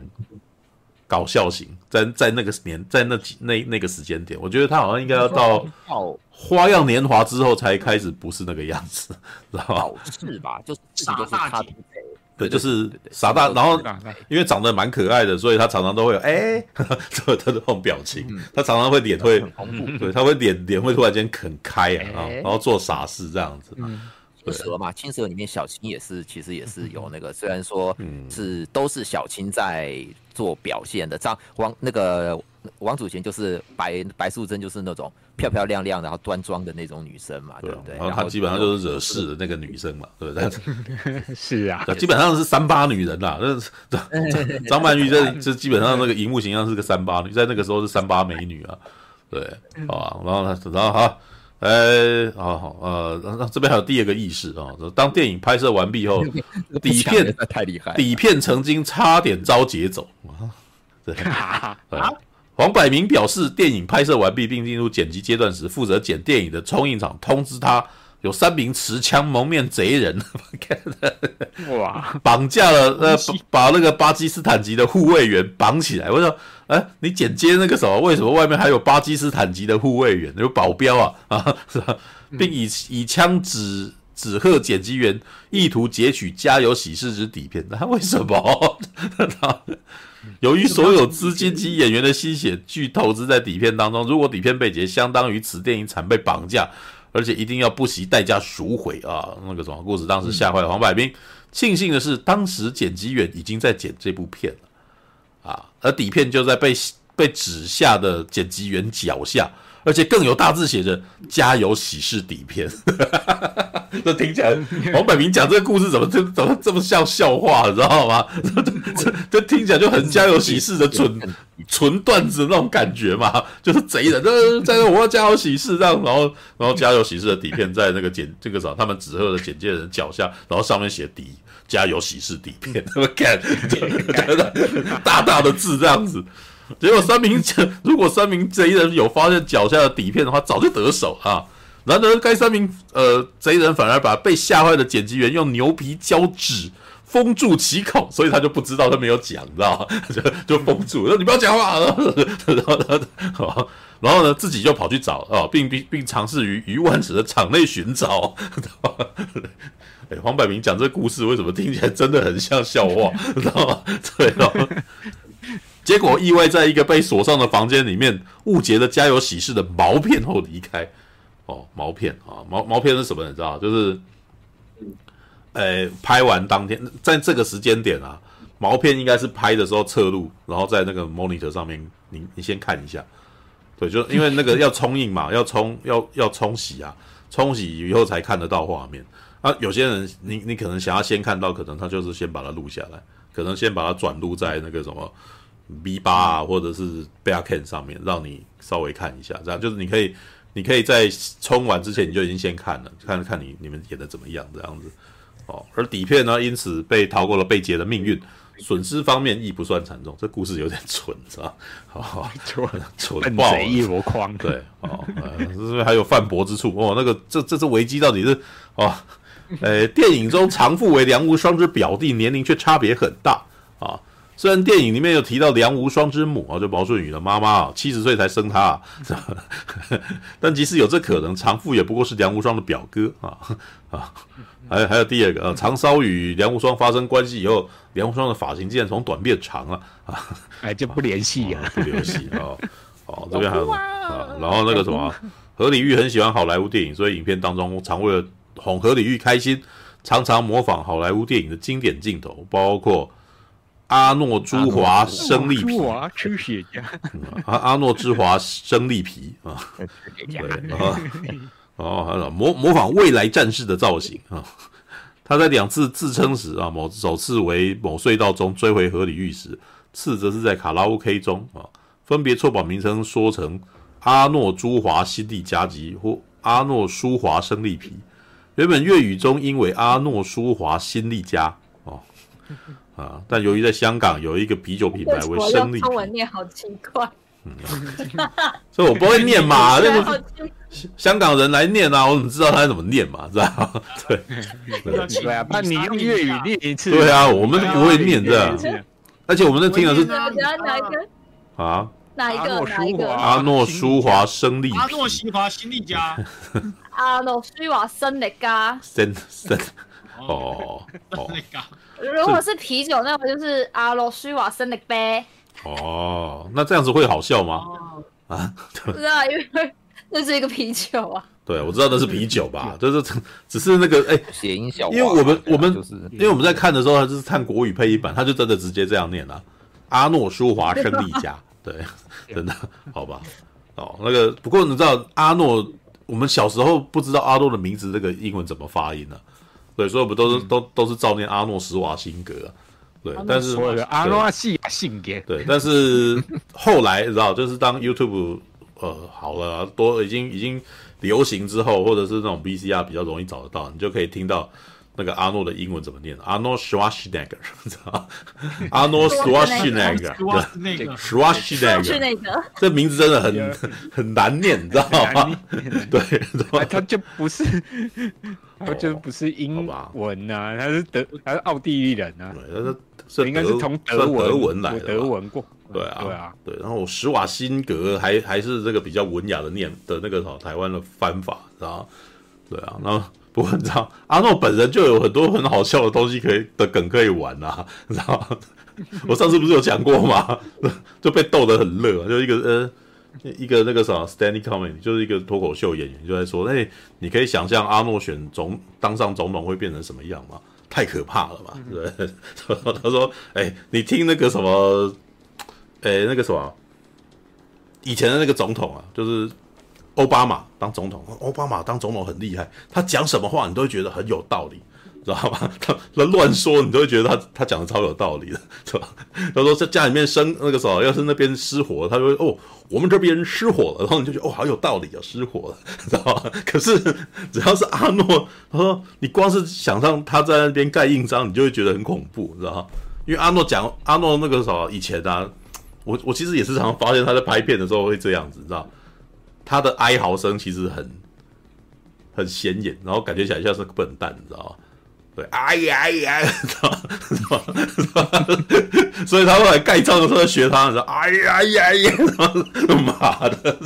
搞笑型，在在那个年，在那几那那个时间点，我觉得他好像应该要到《花样年华》之后才开始不是那个样子，知道吧？是吧？就是傻大姐，对，就是傻大，然后因为长得蛮可爱的，所以他常常都会有哎，他的这种表情，他常常会脸会，对，他会脸脸会突然间很开啊，然后做傻事这样子。青蛇嘛，青蛇里面小青也是，其实也是有那个，虽然说是都是小青在做表现的。张王那个王祖贤就是白白素贞，就是那种漂漂亮亮然后端庄的那种女生嘛，对不对？然后她基本上就是惹事的那个女生嘛，对不对？是啊，基本上是三八女人啦。那 张曼玉这这基本上那个荧幕形象是个三八女，在那个时候是三八美女啊，对，好啊，然后她然后好。哎，好好，呃，那这边还有第二个意识啊。当电影拍摄完毕后，底片太厉害，底片曾经差点遭劫走啊。对，黄百鸣表示，电影拍摄完毕并进入剪辑阶段时，负责剪电影的冲印厂通知他，有三名持枪蒙面贼人，哇，绑架了呃，把那个巴基斯坦籍的护卫员绑起来。我说。哎，你剪接那个什么？为什么外面还有巴基斯坦籍的护卫员，有保镖啊？啊，是吧？并以以枪指指吓剪辑员，意图截取《家有喜事》之底片。那为什么？由于所有资金及演员的心血俱投资在底片当中，如果底片被劫，相当于此电影惨被绑架，而且一定要不惜代价赎回啊！那个什么故事，当时吓坏了黄百鸣。庆幸的是，当时剪辑员已经在剪这部片了。啊，而底片就在被被指下的剪辑员脚下，而且更有大字写着“加油喜事底片”。这听起来，王百明讲这个故事怎么这怎么这么像笑话，你知道吗？这这听起来就很家有喜事的纯纯段子的那种感觉嘛，就是贼人就是在我要家有喜事这样，然后然后家有喜事的底片在那个简这个啥，他们纸鹤的简介人脚下，然后上面写“底家有喜事底片”，他 们看 大大的字这样子。结果三名如果三名贼人有发现脚下的底片的话，早就得手啊。然而，该三名呃贼人反而把被吓坏的剪辑员用牛皮胶纸封住其口，所以他就不知道他没有讲，知道吗？就就封住，说你不要讲话。然后，然后呢，自己就跑去找啊，并并并尝试于于万尺的场内寻找。哎，黄百鸣讲这个故事，为什么听起来真的很像笑话？知道吗？对哦。结果意外在一个被锁上的房间里面误解了家有喜事的毛片后离开。哦，毛片啊，毛毛片是什么？你知道？就是，呃，拍完当天，在这个时间点啊，毛片应该是拍的时候侧录，然后在那个 monitor 上面，你你先看一下，对，就因为那个要冲印嘛，要冲要要冲洗啊，冲洗以后才看得到画面啊。有些人，你你可能想要先看到，可能他就是先把它录下来，可能先把它转录在那个什么 V 八啊，或者是 Bearcan 上面，让你稍微看一下，这样就是你可以。你可以在冲完之前，你就已经先看了，看看你你们演的怎么样这样子哦。而底片呢，因此被逃过了被劫的命运，损失方面亦不算惨重。这故事有点蠢，是吧？好，蠢蠢爆，笨贼一箩筐。对，哦，呃、是不是还有犯驳之处哦。那个，这这次危机到底是哦？呃，电影中长父为梁无双之表弟，年龄却差别很大啊。虽然电影里面有提到梁无双之母啊，就毛舜筠的妈妈啊，七十岁才生他啊，但即使有这可能，长父也不过是梁无双的表哥啊啊，还有还有第二个啊，长骚与梁无双发生关系以后，梁无双的发型竟然从短变长了啊，哎就不联系啊，不联系啊，哦这边还有啊，然后那个什么，河里玉很喜欢好莱坞电影，所以影片当中常为了哄何里玉开心，常常模仿好莱坞电影的经典镜头，包括。阿诺朱华生力皮，阿阿诺之华生力皮啊，对啊，哦，模模仿未来战士的造型啊。他在两次自称时啊，某首次为某隧道中追回河里玉石，次则是在卡拉 OK 中啊，分别错把名称说成阿诺朱华新力加吉或阿诺舒华生力皮。原本粤语中应为阿诺舒华新力加哦。啊！但由于在香港有一个啤酒品牌为生力，中文念好奇怪，嗯，所以我不会念嘛，那个香港人来念啊，我怎么知道他怎么念嘛？知道 对，对啊，那你用粤语念一次，对啊，我们都不会念这样，而且我们在听的是哪一个啊？哪一个？哪一个？阿诺舒华生力，阿诺舒华新力加，阿诺舒华生力加，生生哦哦。如果是啤酒，那么就是阿诺舒华生力啤。哦，那这样子会好笑吗？哦、啊，不知道，因为那是一个啤酒啊。对，我知道那是啤酒吧，就是只是那个哎，谐音小，因为我们我们就是因为我们在看的时候，他就是看国语配音版，他就真的直接这样念啊。阿诺舒华生利家，对，真的好吧？哦，那个不过你知道阿诺，我们小时候不知道阿诺的名字这个英文怎么发音呢、啊？对，所以我们都是、嗯、都都是照念阿诺施瓦辛格，对，但是阿诺西亚性格，对，但是后来你知道，就是当 YouTube 呃好了，多已经已经流行之后，或者是那种 VCR 比较容易找得到，你就可以听到那个阿诺的英文怎么念，阿诺施瓦辛格，知道？阿诺施瓦辛格，对，施瓦辛格，这名字真的很很难念，你知道吗？对，他就不是。他就不是英文呐、啊，他是德，他是奥地利人呐、啊。对，他是应该是从德文德文来的，德文过。对啊，对啊，对。然后施瓦辛格还还是这个比较文雅的念的那个台湾的翻法，知道？对啊，那不过你知道，阿诺本人就有很多很好笑的东西可以的梗可以玩啊，你知道？我上次不是有讲过吗？就被逗得很乐，就一个呃。一个那个啥，Stanley Comedy 就是一个脱口秀演员，就在说：“哎、欸，你可以想象阿诺选总当上总统会变成什么样吗？太可怕了吧？对不对？” 他说：“哎、你听那个什么，哎、那个什么，以前的那个总统啊，就是奥巴马当总统，奥巴马当总统很厉害，他讲什么话你都会觉得很有道理。知道吧？他他乱说，你都会觉得他他讲的超有道理的，是吧？他说在家里面生那个时候，要是那边失火，他说哦，我们这边失火了，然后你就觉得哦，好有道理啊，失火了，知道吧？可是只要是阿诺，他说你光是想象他在那边盖印章，你就会觉得很恐怖，知道吗？因为阿诺讲阿诺那个时候以前啊，我我其实也是常常发现他在拍片的时候会这样子，你知道他的哀嚎声其实很很显眼，然后感觉起来像是个笨蛋，你知道吗？对，哎呀哎呀，所以他后来盖章的时候学他，说哎呀哎呀哎呀，他 妈的！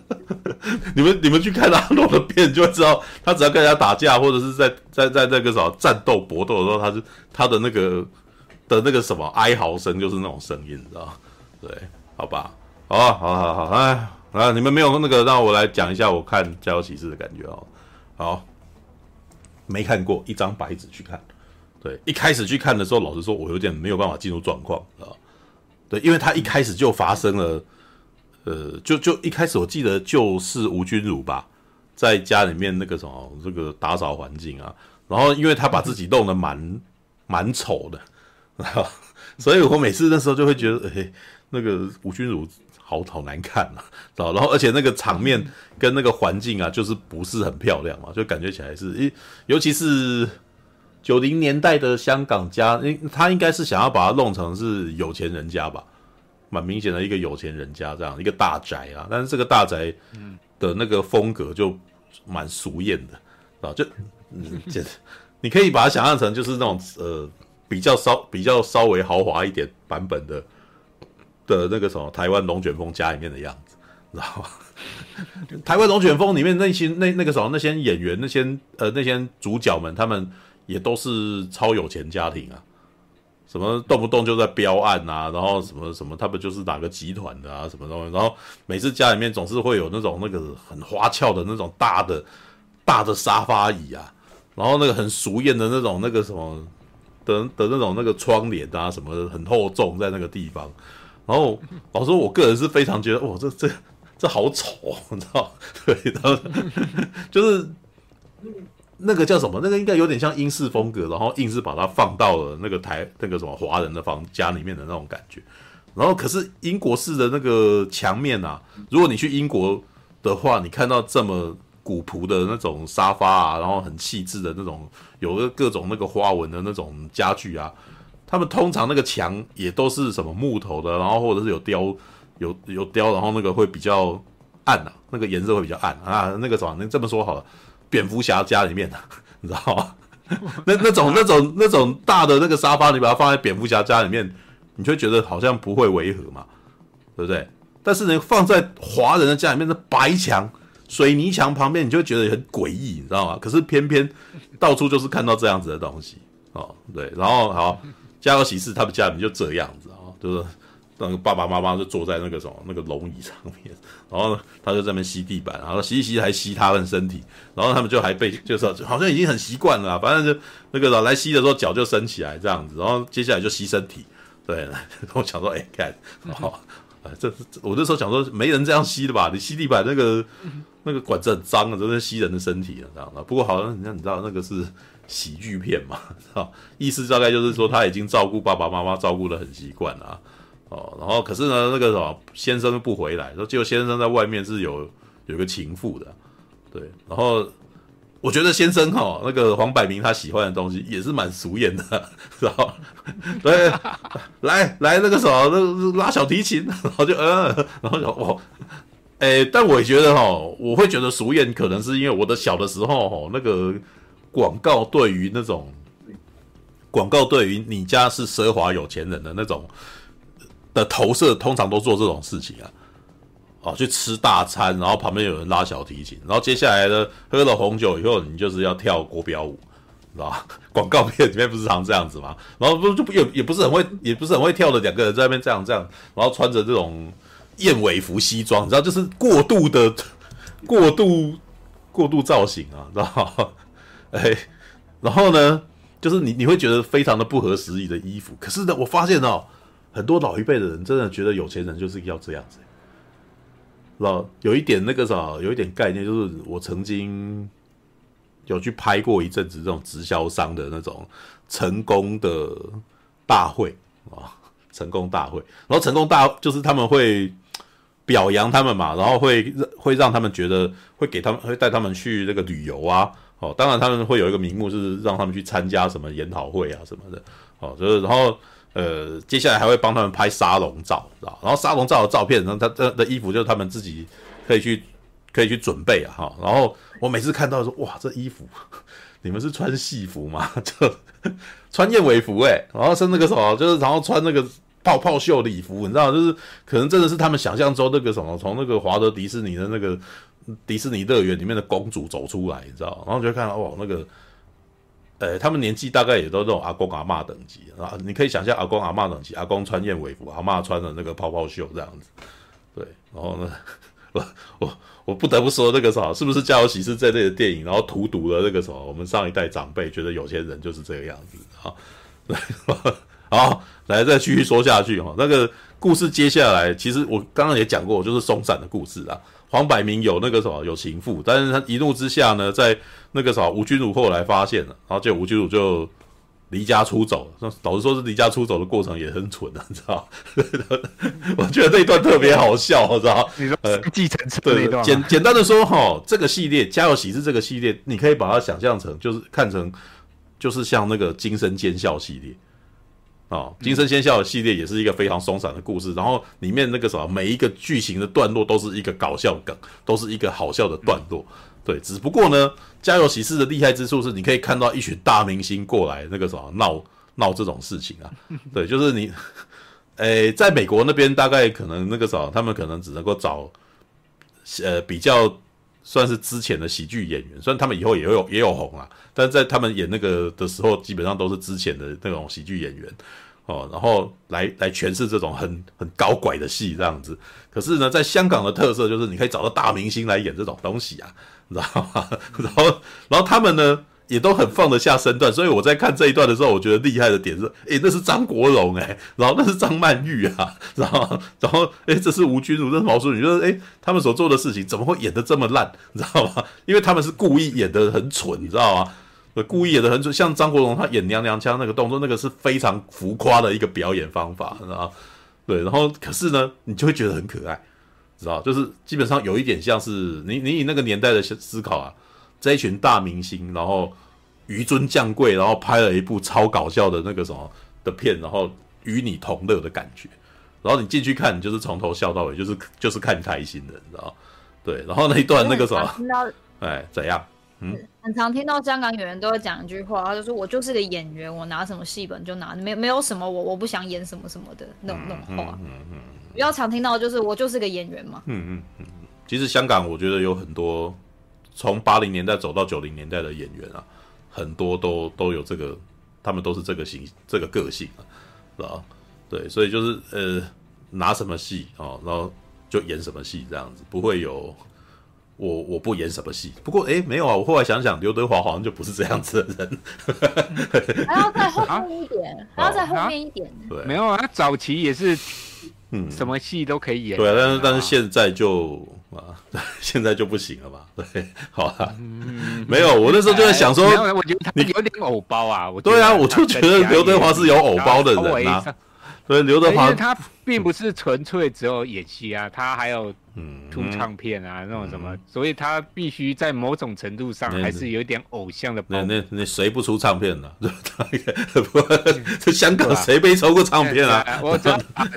你们你们去看阿诺的片，就会知道，他只要跟人家打架，或者是在在在那个什么战斗搏斗的时候，他是他的那个的那个什么哀嚎声，就是那种声音，你知道？对，好吧，好，好，好，好，哎，啊，你们没有那个，让我来讲一下我看《家有喜事》的感觉哦，好。没看过一张白纸去看，对，一开始去看的时候，老实说，我有点没有办法进入状况啊。对，因为他一开始就发生了，呃，就就一开始我记得就是吴君如吧，在家里面那个什么这个打扫环境啊，然后因为他把自己弄得蛮 蛮丑的，所以我每次那时候就会觉得，哎，那个吴君如。好好难看啊，知道？然后而且那个场面跟那个环境啊，就是不是很漂亮嘛，就感觉起来是，诶，尤其是九零年代的香港家，他应该是想要把它弄成是有钱人家吧，蛮明显的一个有钱人家这样一个大宅啊，但是这个大宅的那个风格就蛮俗艳的啊，就嗯，这你可以把它想象成就是那种呃比较稍比较稍微豪华一点版本的。的那个什么台湾龙卷风家里面的样子，知道吗？台湾龙卷风里面那些那那个什么那些演员那些呃那些主角们，他们也都是超有钱家庭啊，什么动不动就在标案啊，然后什么什么，他们就是哪个集团的啊，什么东西，然后每次家里面总是会有那种那个很花俏的那种大的大的沙发椅啊，然后那个很俗艳的那种那个什么的的那种那个窗帘啊，什么很厚重在那个地方。然后老实说，我个人是非常觉得，哇，这这这好丑，你知道？对，然后就是那个叫什么？那个应该有点像英式风格，然后硬是把它放到了那个台那个什么华人的房家里面的那种感觉。然后可是英国式的那个墙面啊，如果你去英国的话，你看到这么古朴的那种沙发啊，然后很气质的那种，有个各种那个花纹的那种家具啊。他们通常那个墙也都是什么木头的，然后或者是有雕，有有雕，然后那个会比较暗啊，那个颜色会比较暗啊。那个什么，那这么说好了，蝙蝠侠家里面的，你知道吗？那那种 那种那种大的那个沙发，你把它放在蝙蝠侠家里面，你就会觉得好像不会违和嘛，对不对？但是呢，放在华人的家里面的白墙、水泥墙旁边，你就会觉得很诡异，你知道吗？可是偏偏到处就是看到这样子的东西哦，对，然后好。家有喜事，他们家里面就这样子啊，就是那个爸爸妈妈就坐在那个什么那个龙椅上面，然后，他就在那边吸地板，然后吸一吸还吸他们身体，然后他们就还被就是好像已经很习惯了，反正就那个老来吸的时候脚就伸起来这样子，然后接下来就吸身体，对，我想说哎看，哦，这我那时候想说没人这样吸的吧？你吸地板那个那个管子很脏啊，都是吸人的身体啊这样的。不过好像你你知道那个是。喜剧片嘛，哈，意思大概就是说他已经照顾爸爸妈妈照顾得很习惯了，哦，然后可是呢，那个什么先生不回来，说就先生在外面是有有个情妇的，对，然后我觉得先生哈，那个黄百鸣他喜欢的东西也是蛮俗艳的，然后对，来来那个什么那拉小提琴，然后就嗯，然后就哦，哎，但我也觉得哈，我会觉得俗艳，可能是因为我的小的时候哈那个。广告对于那种广告对于你家是奢华有钱人的那种的投射，通常都做这种事情啊，哦，去吃大餐，然后旁边有人拉小提琴，然后接下来呢，喝了红酒以后，你就是要跳国标舞，知道吧？广告片里面不是常这样子吗？然后不就也也不是很会，也不是很会跳的两个人在那边这样这样，然后穿着这种燕尾服西装，你知道，就是过度的过度过度造型啊，知道吗？哎，然后呢，就是你你会觉得非常的不合时宜的衣服，可是呢，我发现哦，很多老一辈的人真的觉得有钱人就是要这样子，老有一点那个啥，有一点概念，就是我曾经有去拍过一阵子这种直销商的那种成功的大会啊，成功大会，然后成功大就是他们会表扬他们嘛，然后会会让他们觉得会给他们会带他们去那个旅游啊，哦，当然他们会有一个名目是让他们去参加什么研讨会啊什么的，哦，就是然后。呃，接下来还会帮他们拍沙龙照，知道？然后沙龙照的照片，然后他的的衣服就是他们自己可以去可以去准备啊，哈。然后我每次看到说，哇，这衣服 你们是穿戏服吗？就穿燕尾服诶、欸，然后是那个什么，就是然后穿那个泡泡袖礼服，你知道？就是可能真的是他们想象中那个什么，从那个华德迪士尼的那个迪士尼乐园里面的公主走出来，你知道？然后就看到哇，那个。呃，他们年纪大概也都这种阿公阿嬷等级啊，你可以想象阿公阿嬷等级，阿公穿燕尾服，阿嬷穿的那个泡泡袖这样子，对，然后呢，我我我不得不说这个啥，是不是《家有喜事》这类的电影，然后荼毒了那个什么，我们上一代长辈觉得有钱人就是这个样子啊，好，来再继续说下去哈，那个故事接下来其实我刚刚也讲过，就是松散的故事啊。黄百鸣有那个什么有情妇，但是他一怒之下呢，在那个什么吴君如后来发现了，然后就吴君如就离家出走了。老实说，是离家出走的过程也很蠢的，你知道？我觉得这一段特别好笑，我知道？你说继承车那段？简简单的说，哈，这个系列《家有喜事》这个系列，你可以把它想象成，就是看成，就是像那个《惊声尖笑》系列。哦，惊声尖笑的系列也是一个非常松散的故事，然后里面那个什么，每一个剧情的段落都是一个搞笑梗，都是一个好笑的段落。对，只不过呢，家有喜事的厉害之处是，你可以看到一群大明星过来那个什么闹闹这种事情啊。对，就是你，诶，在美国那边大概可能那个什么，他们可能只能够找，呃，比较算是之前的喜剧演员，虽然他们以后也有也有红啊。但是在他们演那个的时候，基本上都是之前的那种喜剧演员哦，然后来来诠释这种很很搞怪的戏这样子。可是呢，在香港的特色就是你可以找到大明星来演这种东西啊，你知道吗？然后然后他们呢也都很放得下身段，所以我在看这一段的时候，我觉得厉害的点是，诶，那是张国荣诶，然后那是张曼玉啊，然后然后诶，这是吴君如，这是毛淑女，就是诶，他们所做的事情怎么会演得这么烂，你知道吗？因为他们是故意演得很蠢，你知道吗？故意演的很蠢，像张国荣他演娘娘腔那个动作，那个是非常浮夸的一个表演方法，知道对，然后可是呢，你就会觉得很可爱，知道就是基本上有一点像是你你以那个年代的思考啊，这一群大明星，然后纡尊降贵，然后拍了一部超搞笑的那个什么的片，然后与你同乐的感觉，然后你进去看，你就是从头笑到尾，就是就是看开心的，你知道对，然后那一段那个什么，哎，怎样？嗯，很常听到香港演员都会讲一句话，他就说：“我就是个演员，我拿什么戏本就拿，没没有什么我我不想演什么什么的那种那种话。”嗯嗯嗯，比较常听到就是我就是个演员嘛。嗯嗯嗯，其实香港我觉得有很多从八零年代走到九零年代的演员啊，很多都都有这个，他们都是这个形这个个性啊，是吧？对，所以就是呃拿什么戏哦，然后就演什么戏这样子，不会有。我我不演什么戏，不过哎，没有啊，我后来想想，刘德华好像就不是这样子的人，还要再后面一点，还要再后面一点，对，没有啊，他早期也是，嗯，什么戏都可以演，对啊，但是但是现在就啊，现在就不行了吧，对，好啊，没有，我那时候就在想说，我觉得他有点偶包啊，我对啊，我就觉得刘德华是有偶包的人啊。对，刘德华他并不是纯粹只有演戏啊，他还有出唱片啊，那种什么，所以他必须在某种程度上还是有点偶像的。那那那谁不出唱片呢？不，这香港谁没抽过唱片啊？我只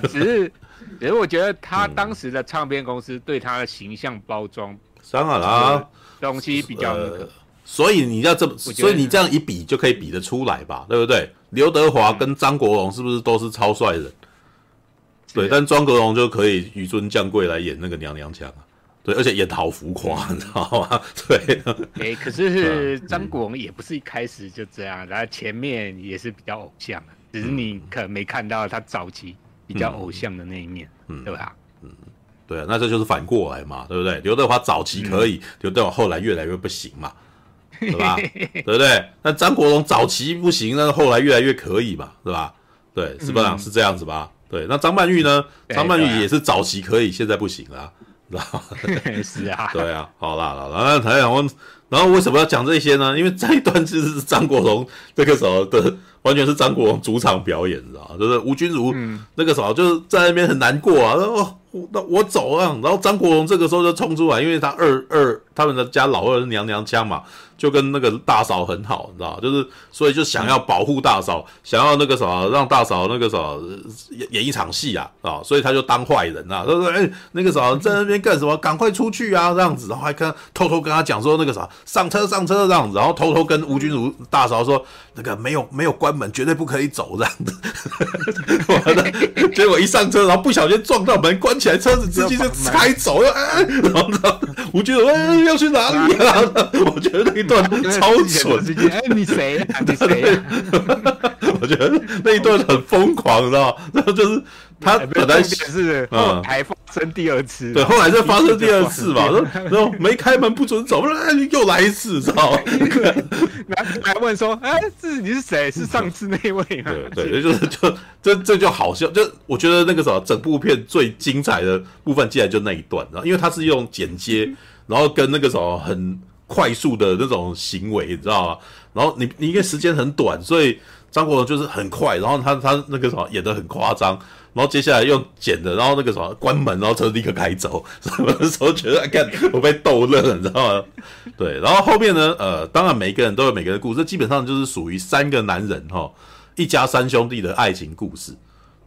是，只是我觉得他当时的唱片公司对他的形象包装，当然啦，东西比较那个。所以你要这么，所以你这样一比就可以比得出来吧，对不对？刘德华跟张国荣是不是都是超帅人？对，但张国荣就可以纡尊降贵来演那个娘娘腔啊，对，而且演好浮夸，你知道吗？对。哎，可是张国荣也不是一开始就这样，然后前面也是比较偶像，只是你可能没看到他早期比较偶像的那一面，嗯，对吧？嗯，对啊，那这就是反过来嘛，对不对？刘德华早期可以，刘德华后来越来越不行嘛。对吧？对不对？那张国荣早期不行，但是后来越来越可以嘛，对吧？对，是不是、嗯、是这样子吧？对，那张曼玉呢？张曼玉也是早期可以，现在不行了，知道吗？是啊，对啊，好啦，好啦，那台长问，然后为什么要讲这些呢？因为这一段其实是张国荣这个时候的，完全是张国荣主场表演，知道吗？就是吴君如那个时候就是在那边很难过啊，然后那我走啊，然后张国荣这个时候就冲出来，因为他二二他们的家老二是娘娘腔嘛。就跟那个大嫂很好，你知道，就是所以就想要保护大嫂，想要那个什么，让大嫂那个什么演演一场戏啊，啊，所以他就当坏人啊，他说：“哎，那个啥在那边干什么？赶快出去啊！”这样子，然后还跟偷偷跟他讲说那个啥上车上车这样子，然后偷偷跟吴君如大嫂说那个没有没有关门，绝对不可以走这样子。完了，结果一上车，然后不小心撞到门，关起来，车子直接就开走了。哎，然后吴君如哎要去哪里啊？我觉得那一段。超蠢！哎，你谁呀？你谁呀？我觉得那一段很疯狂，知道吗？然后就是他本来是嗯，还发生第二次，对，后来再发生第二次嘛。然后没开门不准走，又来一次，知道吗？然后还问说：“哎，是你是谁？是上次那位吗？”对对，就是就这这就好笑。就我觉得那个什么，整部片最精彩的部分，竟然就那一段，然后因为他是用剪接，然后跟那个什么很。快速的那种行为，你知道吗？然后你你因为时间很短，所以张国荣就是很快，然后他他那个什么演得很夸张，然后接下来又剪的，然后那个什么关门，然后车立刻开走，什么时候觉得看我被逗乐了，你知道吗？对，然后后面呢，呃，当然每个人都有每个人的故事，基本上就是属于三个男人哈，一家三兄弟的爱情故事。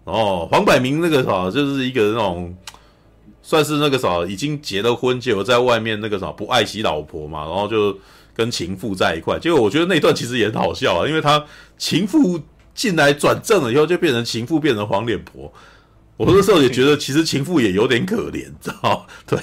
然后黄百鸣那个什么就是一个那种。算是那个啥，已经结了婚，结果在外面那个啥不爱惜老婆嘛，然后就跟情妇在一块。结果我觉得那段其实也很好笑啊，因为他情妇进来转正了以后，就变成情妇变成黄脸婆。我那时候也觉得，其实情妇也有点可怜，知道 对，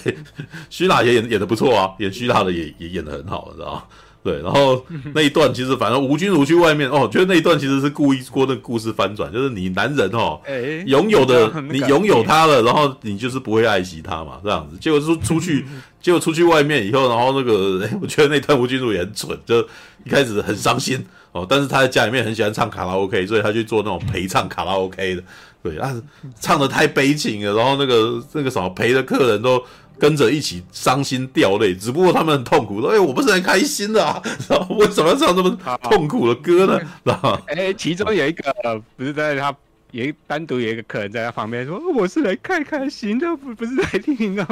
徐娜也演演得不错啊，演徐娜的也也演得很好，知道对，然后那一段其实反正吴君如去外面哦，觉得那一段其实是故意过那个故事翻转，就是你男人哦，拥有的你拥有他了，然后你就是不会爱惜他嘛，这样子。结果出出去，结果出去外面以后，然后那个哎，我觉得那段吴君如也很蠢，就一开始很伤心哦，但是他在家里面很喜欢唱卡拉 OK，所以他去做那种陪唱卡拉 OK 的，对，他唱的太悲情了，然后那个那个什么陪的客人都。跟着一起伤心掉泪，只不过他们很痛苦。说：“哎，我不是很开心的啊，然 后为什么要唱这么痛苦的歌呢？”然后，哎，其中有一个不是在他也单独有一个客人在他旁边说：“我是来看看行的，不不是来听的。”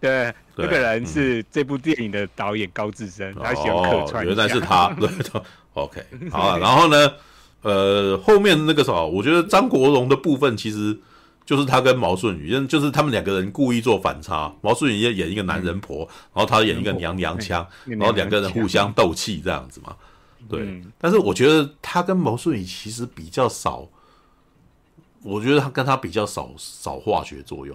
对，那个人是这部电影的导演高志森，他喜欢客串。原来是他，对，OK，好了，然后呢，呃，后面那个什么，我觉得张国荣的部分其实。就是他跟毛舜筠，就是他们两个人故意做反差。毛舜筠也演一个男人婆，嗯、然后他演一个娘娘腔，然后两个人互相斗气这样子嘛。对，嗯、但是我觉得他跟毛舜筠其实比较少，我觉得他跟他比较少少化学作用。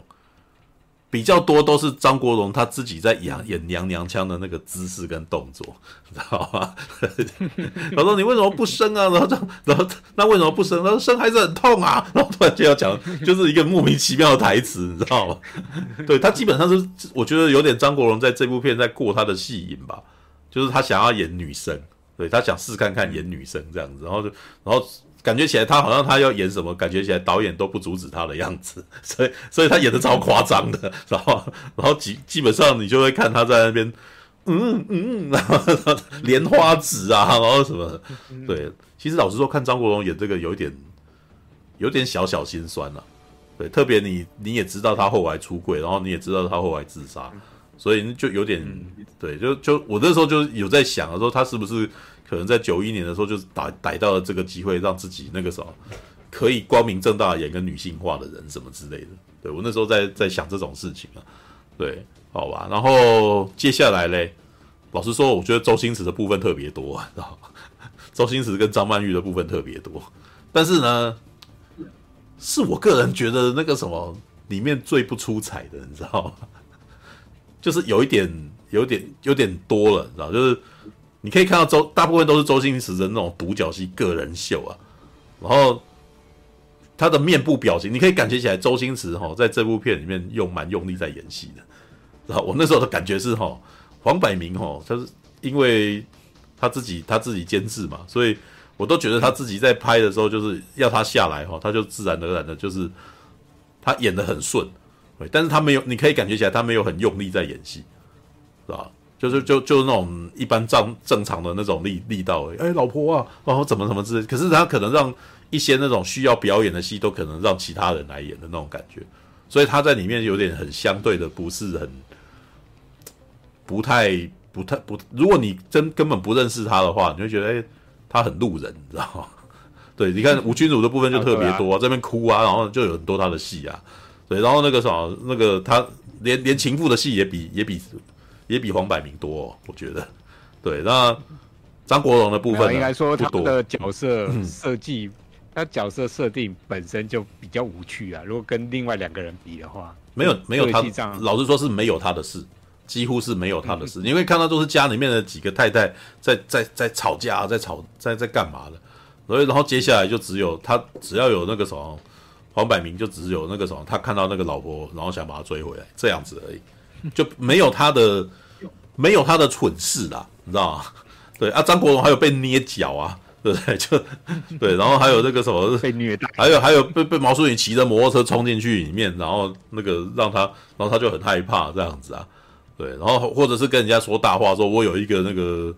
比较多都是张国荣他自己在演演娘娘腔的那个姿势跟动作，知道吗？他说：“你为什么不生啊？”然后这样，然后那为什么不生？他说：“生孩子很痛啊。”然后突然就要讲，就是一个莫名其妙的台词，你知道吗？对，他基本上是我觉得有点张国荣在这部片在过他的戏瘾吧，就是他想要演女生，对，他想试看看演女生这样子，然后就然后。感觉起来他好像他要演什么，感觉起来导演都不阻止他的样子，所以所以他演的超夸张的，然后然后基基本上你就会看他在那边，嗯嗯，然后莲花指啊，然后什么，对，其实老实说看张国荣演这个有一点有点小小心酸了，对，特别你你也知道他后来出柜，然后你也知道他后来自杀，所以就有点对，就就我那时候就有在想说他是不是。可能在九一年的时候，就是逮逮到了这个机会，让自己那个时候可以光明正大演个女性化的人什么之类的。对，我那时候在在想这种事情啊，对，好吧。然后接下来嘞，老实说，我觉得周星驰的部分特别多，知道？周星驰跟张曼玉的部分特别多，但是呢，是我个人觉得那个什么里面最不出彩的，你知道吗？就是有一点，有点，有点多了，你知道，就是。你可以看到周大部分都是周星驰的那种独角戏个人秀啊，然后他的面部表情，你可以感觉起来周星驰哈在这部片里面用蛮用力在演戏的。然后我那时候的感觉是哈，黄百鸣哈，他是因为他自己他自己监制嘛，所以我都觉得他自己在拍的时候就是要他下来哈，他就自然而然的就是他演得很顺，但是他没有，你可以感觉起来他没有很用力在演戏，是吧？就是就就那种一般正正常的那种力力道，哎，老婆啊，然后怎么怎么之类，可是他可能让一些那种需要表演的戏，都可能让其他人来演的那种感觉，所以他在里面有点很相对的不是很不太不太不，如果你真根本不认识他的话，你会觉得哎，他很路人，你知道吗？对，你看吴君如的部分就特别多，啊，这边哭啊，然后就有很多他的戏啊，对，然后那个什么那个他连连情妇的戏也比也比。也比黄百鸣多，哦，我觉得。对，那张国荣的部分，应该说他的角色设计，他角色设定本身就比较无趣啊。如果跟另外两个人比的话，没有没有他，老实说是没有他的事，几乎是没有他的事。你会看到都是家里面的几个太太在在在吵架，在吵在在干嘛的。所以然后接下来就只有他，只要有那个什么黄百鸣，就只有那个什么，他看到那个老婆，然后想把她追回来，这样子而已。就没有他的，没有他的蠢事啦，你知道吗？对啊，张国荣还有被捏脚啊，对不对？就对，然后还有那个什么被虐待，还有还有被被毛淑敏骑着摩托车冲进去里面，然后那个让他，然后他就很害怕这样子啊，对，然后或者是跟人家说大话，说我有一个那个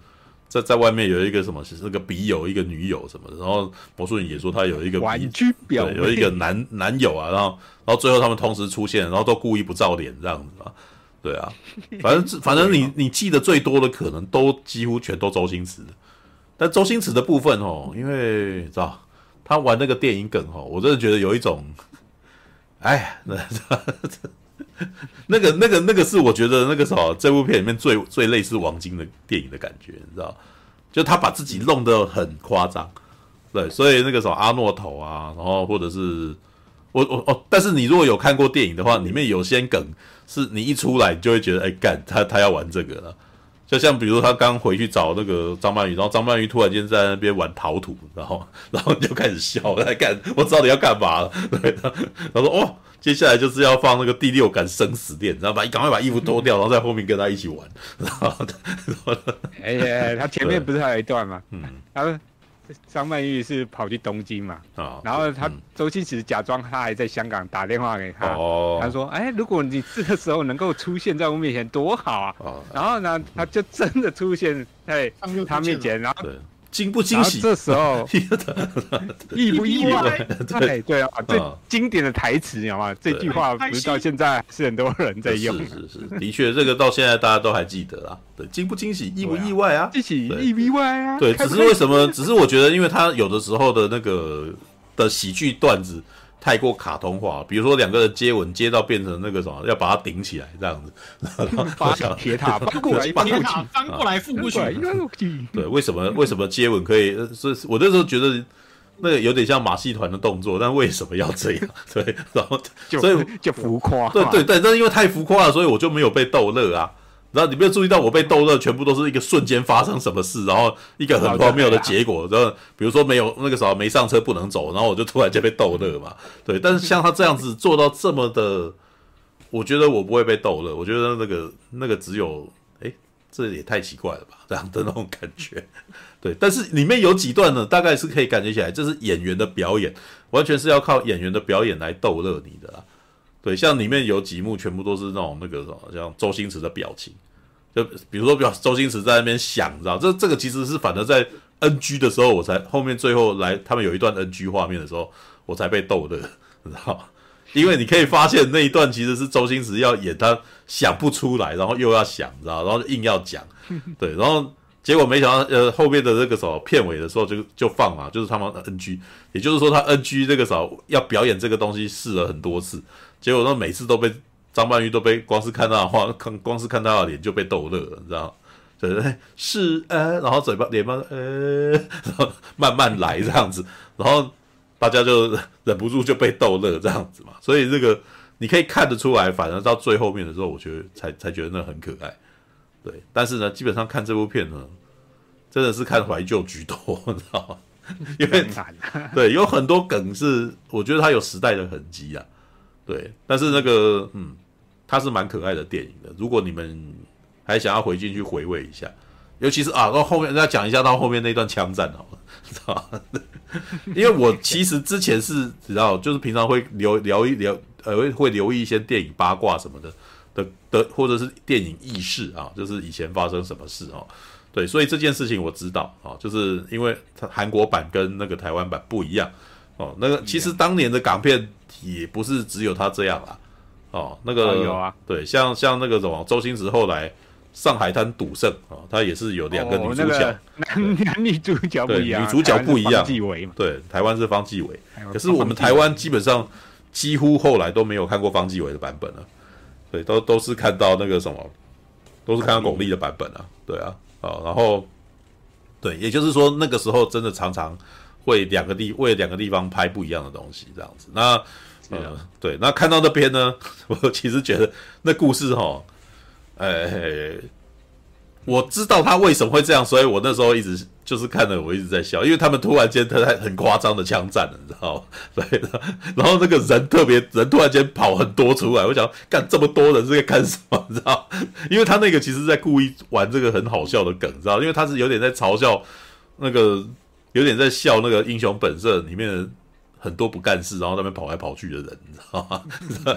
在在外面有一个什么那个笔友，一个女友什么的，然后毛舜筠也说他有一个玩具表，有一个男男友啊，然后然后最后他们同时出现，然后都故意不照脸这样子啊。对啊，反正反正你你记得最多的可能都几乎全都周星驰的，但周星驰的部分哦，因为知道他玩那个电影梗哦，我真的觉得有一种，哎，那那个那个那个是我觉得那个什么这部片里面最最类似王晶的电影的感觉，你知道，就他把自己弄得很夸张，对，所以那个什么阿诺头啊，然后或者是我我哦，但是你如果有看过电影的话，里面有些梗。是你一出来，你就会觉得哎干他他要玩这个了，就像比如他刚回去找那个张曼玉，然后张曼玉突然间在那边玩陶土，然后 然后你就开始笑来干，我知道你要干嘛了，对，他说哦，接下来就是要放那个第六感生死恋，然后把赶快把衣服脱掉，然后在后面跟他一起玩，然后哎呀，他前面不是还有一段吗？嗯，他。张曼玉是跑去东京嘛？啊，然后他周星驰假装他还在香港打电话给他，哦，他说：“哎，如果你这个时候能够出现在我面前多好啊！”哦，然后呢，他就真的出现在他面前，然后。惊不惊喜？这时候 意不意外？对对啊，最经典的台词，你知道吗？这句话不是到现在是很多人在用。是是是，的确，这个到现在大家都还记得啊。对，惊不惊喜？意不意外啊？惊喜意不意外啊？对，只是为什么？只是我觉得，因为他有的时候的那个的喜剧段子。太过卡通化，比如说两个人接吻接到变成那个什么，要把它顶起来这样子，把铁塔翻过来，铁塔翻过来覆过去。对，为什么为什么接吻可以？所以我那时候觉得那个有点像马戏团的动作，但为什么要这样？对，然后所以就浮夸。对对对，但是因为太浮夸了，所以我就没有被逗乐啊。然后你没有注意到我被逗乐，全部都是一个瞬间发生什么事，然后一个很荒谬的结果。然后比如说没有那个时候没上车不能走，然后我就突然间被逗乐嘛。对，但是像他这样子做到这么的，我觉得我不会被逗乐。我觉得那个那个只有哎，这也太奇怪了吧，这样的那种感觉。对，但是里面有几段呢，大概是可以感觉起来，这是演员的表演，完全是要靠演员的表演来逗乐你的啦。对，像里面有几幕全部都是那种那个什么，像周星驰的表情，就比如说，比如周星驰在那边想，你知道，这这个其实是反正在 NG 的时候，我才后面最后来他们有一段 NG 画面的时候，我才被逗的，你知道，因为你可以发现那一段其实是周星驰要演他想不出来，然后又要想，你知道，然后硬要讲，对，然后结果没想到，呃，后面的那个什么片尾的时候就就放嘛，就是他们 NG，也就是说他 NG 这个时候要表演这个东西试了很多次。结果呢，每次都被张曼玉都被光是看到的话，看光是看到的脸就被逗乐了，你知道？对，是呃，然后嘴巴脸巴呃，然后慢慢来这样子，然后大家就忍不住就被逗乐这样子嘛。所以这个你可以看得出来，反而到最后面的时候，我觉得才才觉得那很可爱。对，但是呢，基本上看这部片呢，真的是看怀旧居多，你知道吗？因为对，有很多梗是我觉得它有时代的痕迹啊。对，但是那个，嗯，它是蛮可爱的电影的。如果你们还想要回进去回味一下，尤其是啊，到后面再讲一下到后面那段枪战好了，知道吗？因为我其实之前是知道，就是平常会留聊一聊，呃会会留意一些电影八卦什么的的的，或者是电影轶事啊，就是以前发生什么事哦。对，所以这件事情我知道啊，就是因为它韩国版跟那个台湾版不一样哦。那个其实当年的港片也不是只有他这样啦，哦，那个有啊，对，像像那个什么周星驰后来《上海滩赌圣》啊，他也是有两个女主角，男男 女主角不一样，女主角不一样，对，台湾是方季韦，可是我们台湾基本上几乎后来都没有看过方季韦的版本了，对，都都是看到那个什么，都是看到巩俐的版本啊，对啊。哦，然后，对，也就是说，那个时候真的常常会两个地为两个地方拍不一样的东西，这样子。那，呃，对，那看到那边呢，我其实觉得那故事哈，哎。我知道他为什么会这样，所以我那时候一直就是看着我一直在笑，因为他们突然间他在很夸张的枪战了，你知道吗？对的，然后那个人特别人突然间跑很多出来，我想干这么多人是在干什么？你知道？因为他那个其实在故意玩这个很好笑的梗，知道？因为他是有点在嘲笑那个，有点在笑那个英雄本色里面的。很多不干事，然后那边跑来跑去的人，你知道吗？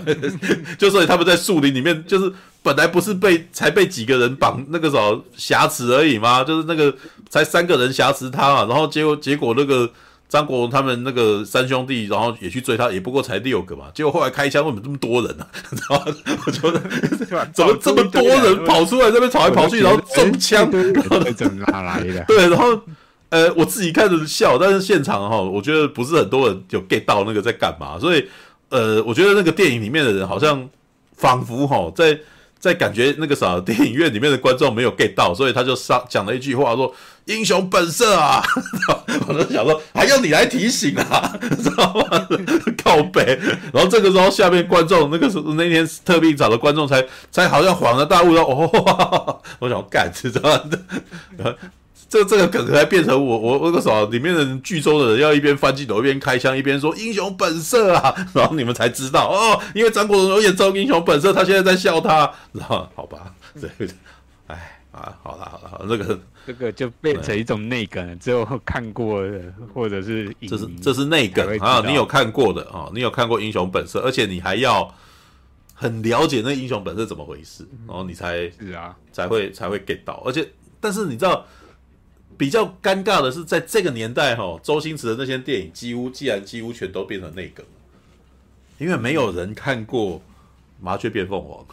就所以他们在树林里面，就是本来不是被才被几个人绑那个什么挟持而已吗？就是那个才三个人挟持他嘛，然后结果结果那个张国荣他们那个三兄弟，然后也去追他，也不过才六个嘛。结果后来开枪，为什么这么多人呢、啊？你知道吗？我觉得怎么这么多人跑出来这边跑来跑去，然后中枪，然后怎么哪来的？对，然后。呃，我自己看着笑，但是现场哈，我觉得不是很多人有 get 到那个在干嘛，所以呃，我觉得那个电影里面的人好像仿佛哈，在在感觉那个啥，电影院里面的观众没有 get 到，所以他就上讲了一句话说“英雄本色啊”，我就想说还要你来提醒啊，知道吗？告白，然后这个时候下面观众那个时候那天特别找的观众才才好像恍然大悟说哦，我想干，知道吗？这这个梗还变成我我我个什么里面的剧中的人要一边翻镜头一边开枪一边说英雄本色啊，然后你们才知道哦，因为张国荣有演这种英雄本色，他现在在笑他，然后好吧，对，哎啊，好了好了，好，这个这个就变成一种内梗，只有看过的或者是这是这是内梗啊，你有看过的啊，你有看过英雄本色，而且你还要很了解那英雄本色怎么回事，然后你才是啊才会才会 get 到，而且但是你知道。比较尴尬的是，在这个年代，哈，周星驰的那些电影几乎，既然几乎全都变成内梗，因为没有人看过《麻雀变凤凰》，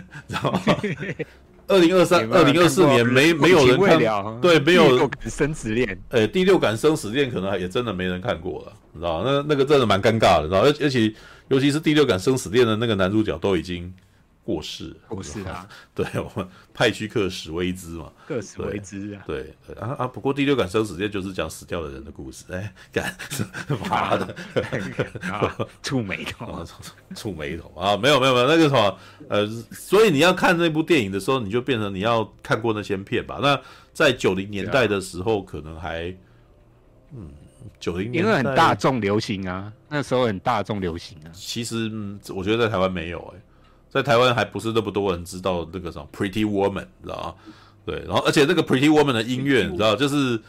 知道吗？二零二三、二零二四年没没有人看，对，没有生死恋，呃，第六感生死恋可能也真的没人看过了，知道吗？那那个真的蛮尴尬的，知道而且尤其是第六感生死恋的那个男主角都已经。过世，过世 啊！对我们派屈克史威兹嘛，克史威兹啊，对对啊啊！不过第六感生死恋就是讲死掉的人的故事，哎，干妈的，触眉头，触眉头啊！没有没有没有那个什么呃，所以你要看那部电影的时候，你就变成你要看过那些片吧。那在九零年代的时候，可能还嗯，九零年代因为很大众流行啊，那时候很大众流行啊。其实嗯，我觉得在台湾没有哎。在台湾还不是那么多人知道那个什么 Pretty Woman，知道吗？对，然后而且那个 Pretty Woman 的音乐，你知道，就是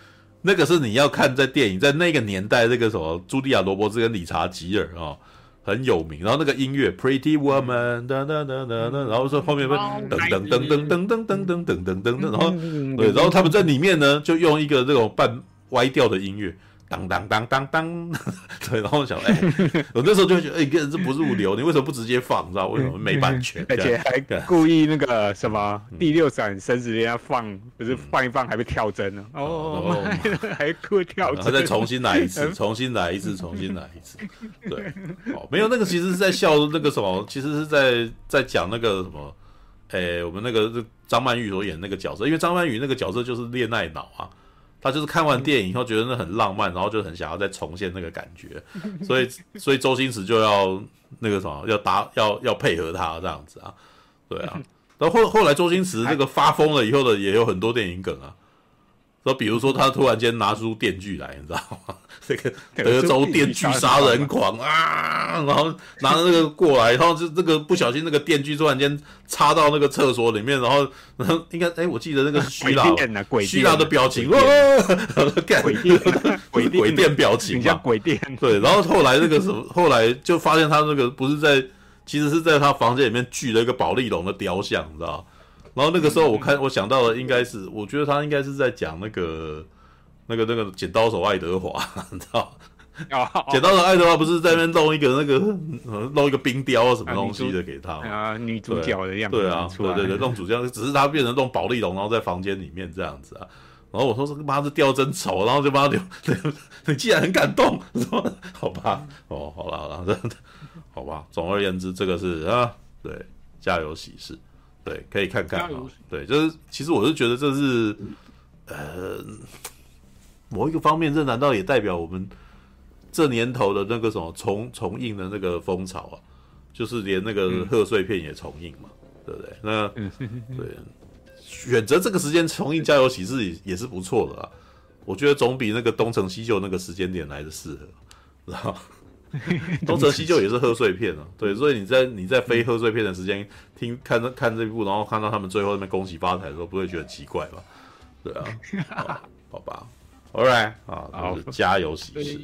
那个是你要看在电影，在那个年代，那个什么茱莉亚·罗伯兹跟理查·吉尔啊，很有名。然后那个音乐 Pretty Woman，噔噔噔噔噔，然后说后面会噔噔噔噔噔噔噔噔噔噔噔，然后对，然后他们在里面呢，就用一个这种半歪调的音乐。当当当当当，对，然后我想，哎、欸，我那时候就会觉得，哎、欸，个人这不入流，你为什么不直接放？你知道为什么没版权？而且还故意那个什么第六感生死恋要放，不是放一放还会跳帧呢？哦，哦 还故意跳帧，他再重新来一次，重新来一次，重新来一次。对，哦，没有那个，其实是在笑那个什么，其实是在在讲那个什么，哎、欸，我们那个张曼玉所演那个角色，因为张曼玉那个角色就是恋爱脑啊。他就是看完电影以后觉得那很浪漫，然后就很想要再重现那个感觉，所以所以周星驰就要那个什么，要搭要要配合他这样子啊，对啊。然后后后来周星驰那个发疯了以后的也有很多电影梗啊，说比如说他突然间拿出电锯来，你知道吗？这个德州电锯杀人狂啊，然后拿着那个过来，然后就这个不小心那个电锯突然间插到那个厕所里面，然后然后应该哎，我记得那个是虚老，徐老的表情，哇，鬼电鬼鬼电表情嘛，鬼电对，然后后来那个什么，后来就发现他那个不是在，其实是在他房间里面锯了一个保丽龙的雕像，你知道。然后那个时候我看我想到的应该是，我觉得他应该是在讲那个。那个那个剪刀手爱德华，你知道？剪刀手爱德华不是在那边弄一个那个弄一个冰雕啊什么东西的给他啊？女主角的样子，对啊，对对对，弄主角，只是他变成弄保丽龙，然后在房间里面这样子啊。然后我说这个妈的掉真丑，然后就把他留。你既然很感动，说 好吧，哦，好了好了，好吧。总而言之，这个是啊，对，家有喜事，对，可以看看啊。对，就是其实我是觉得这是呃。某一个方面，这难道也代表我们这年头的那个什么重重映的那个风潮啊？就是连那个贺岁片也重映嘛，嗯、对不对？那对，选择这个时间重映《家有喜事》也也是不错的啊。我觉得总比那个东成西就那个时间点来的适合，知道 东成西就也是贺岁片啊，对，所以你在你在非贺岁片的时间听看看这部，然后看到他们最后那边恭喜发财的时候，不会觉得奇怪吧？对啊，好，好吧。All right，啊，好，家有喜事。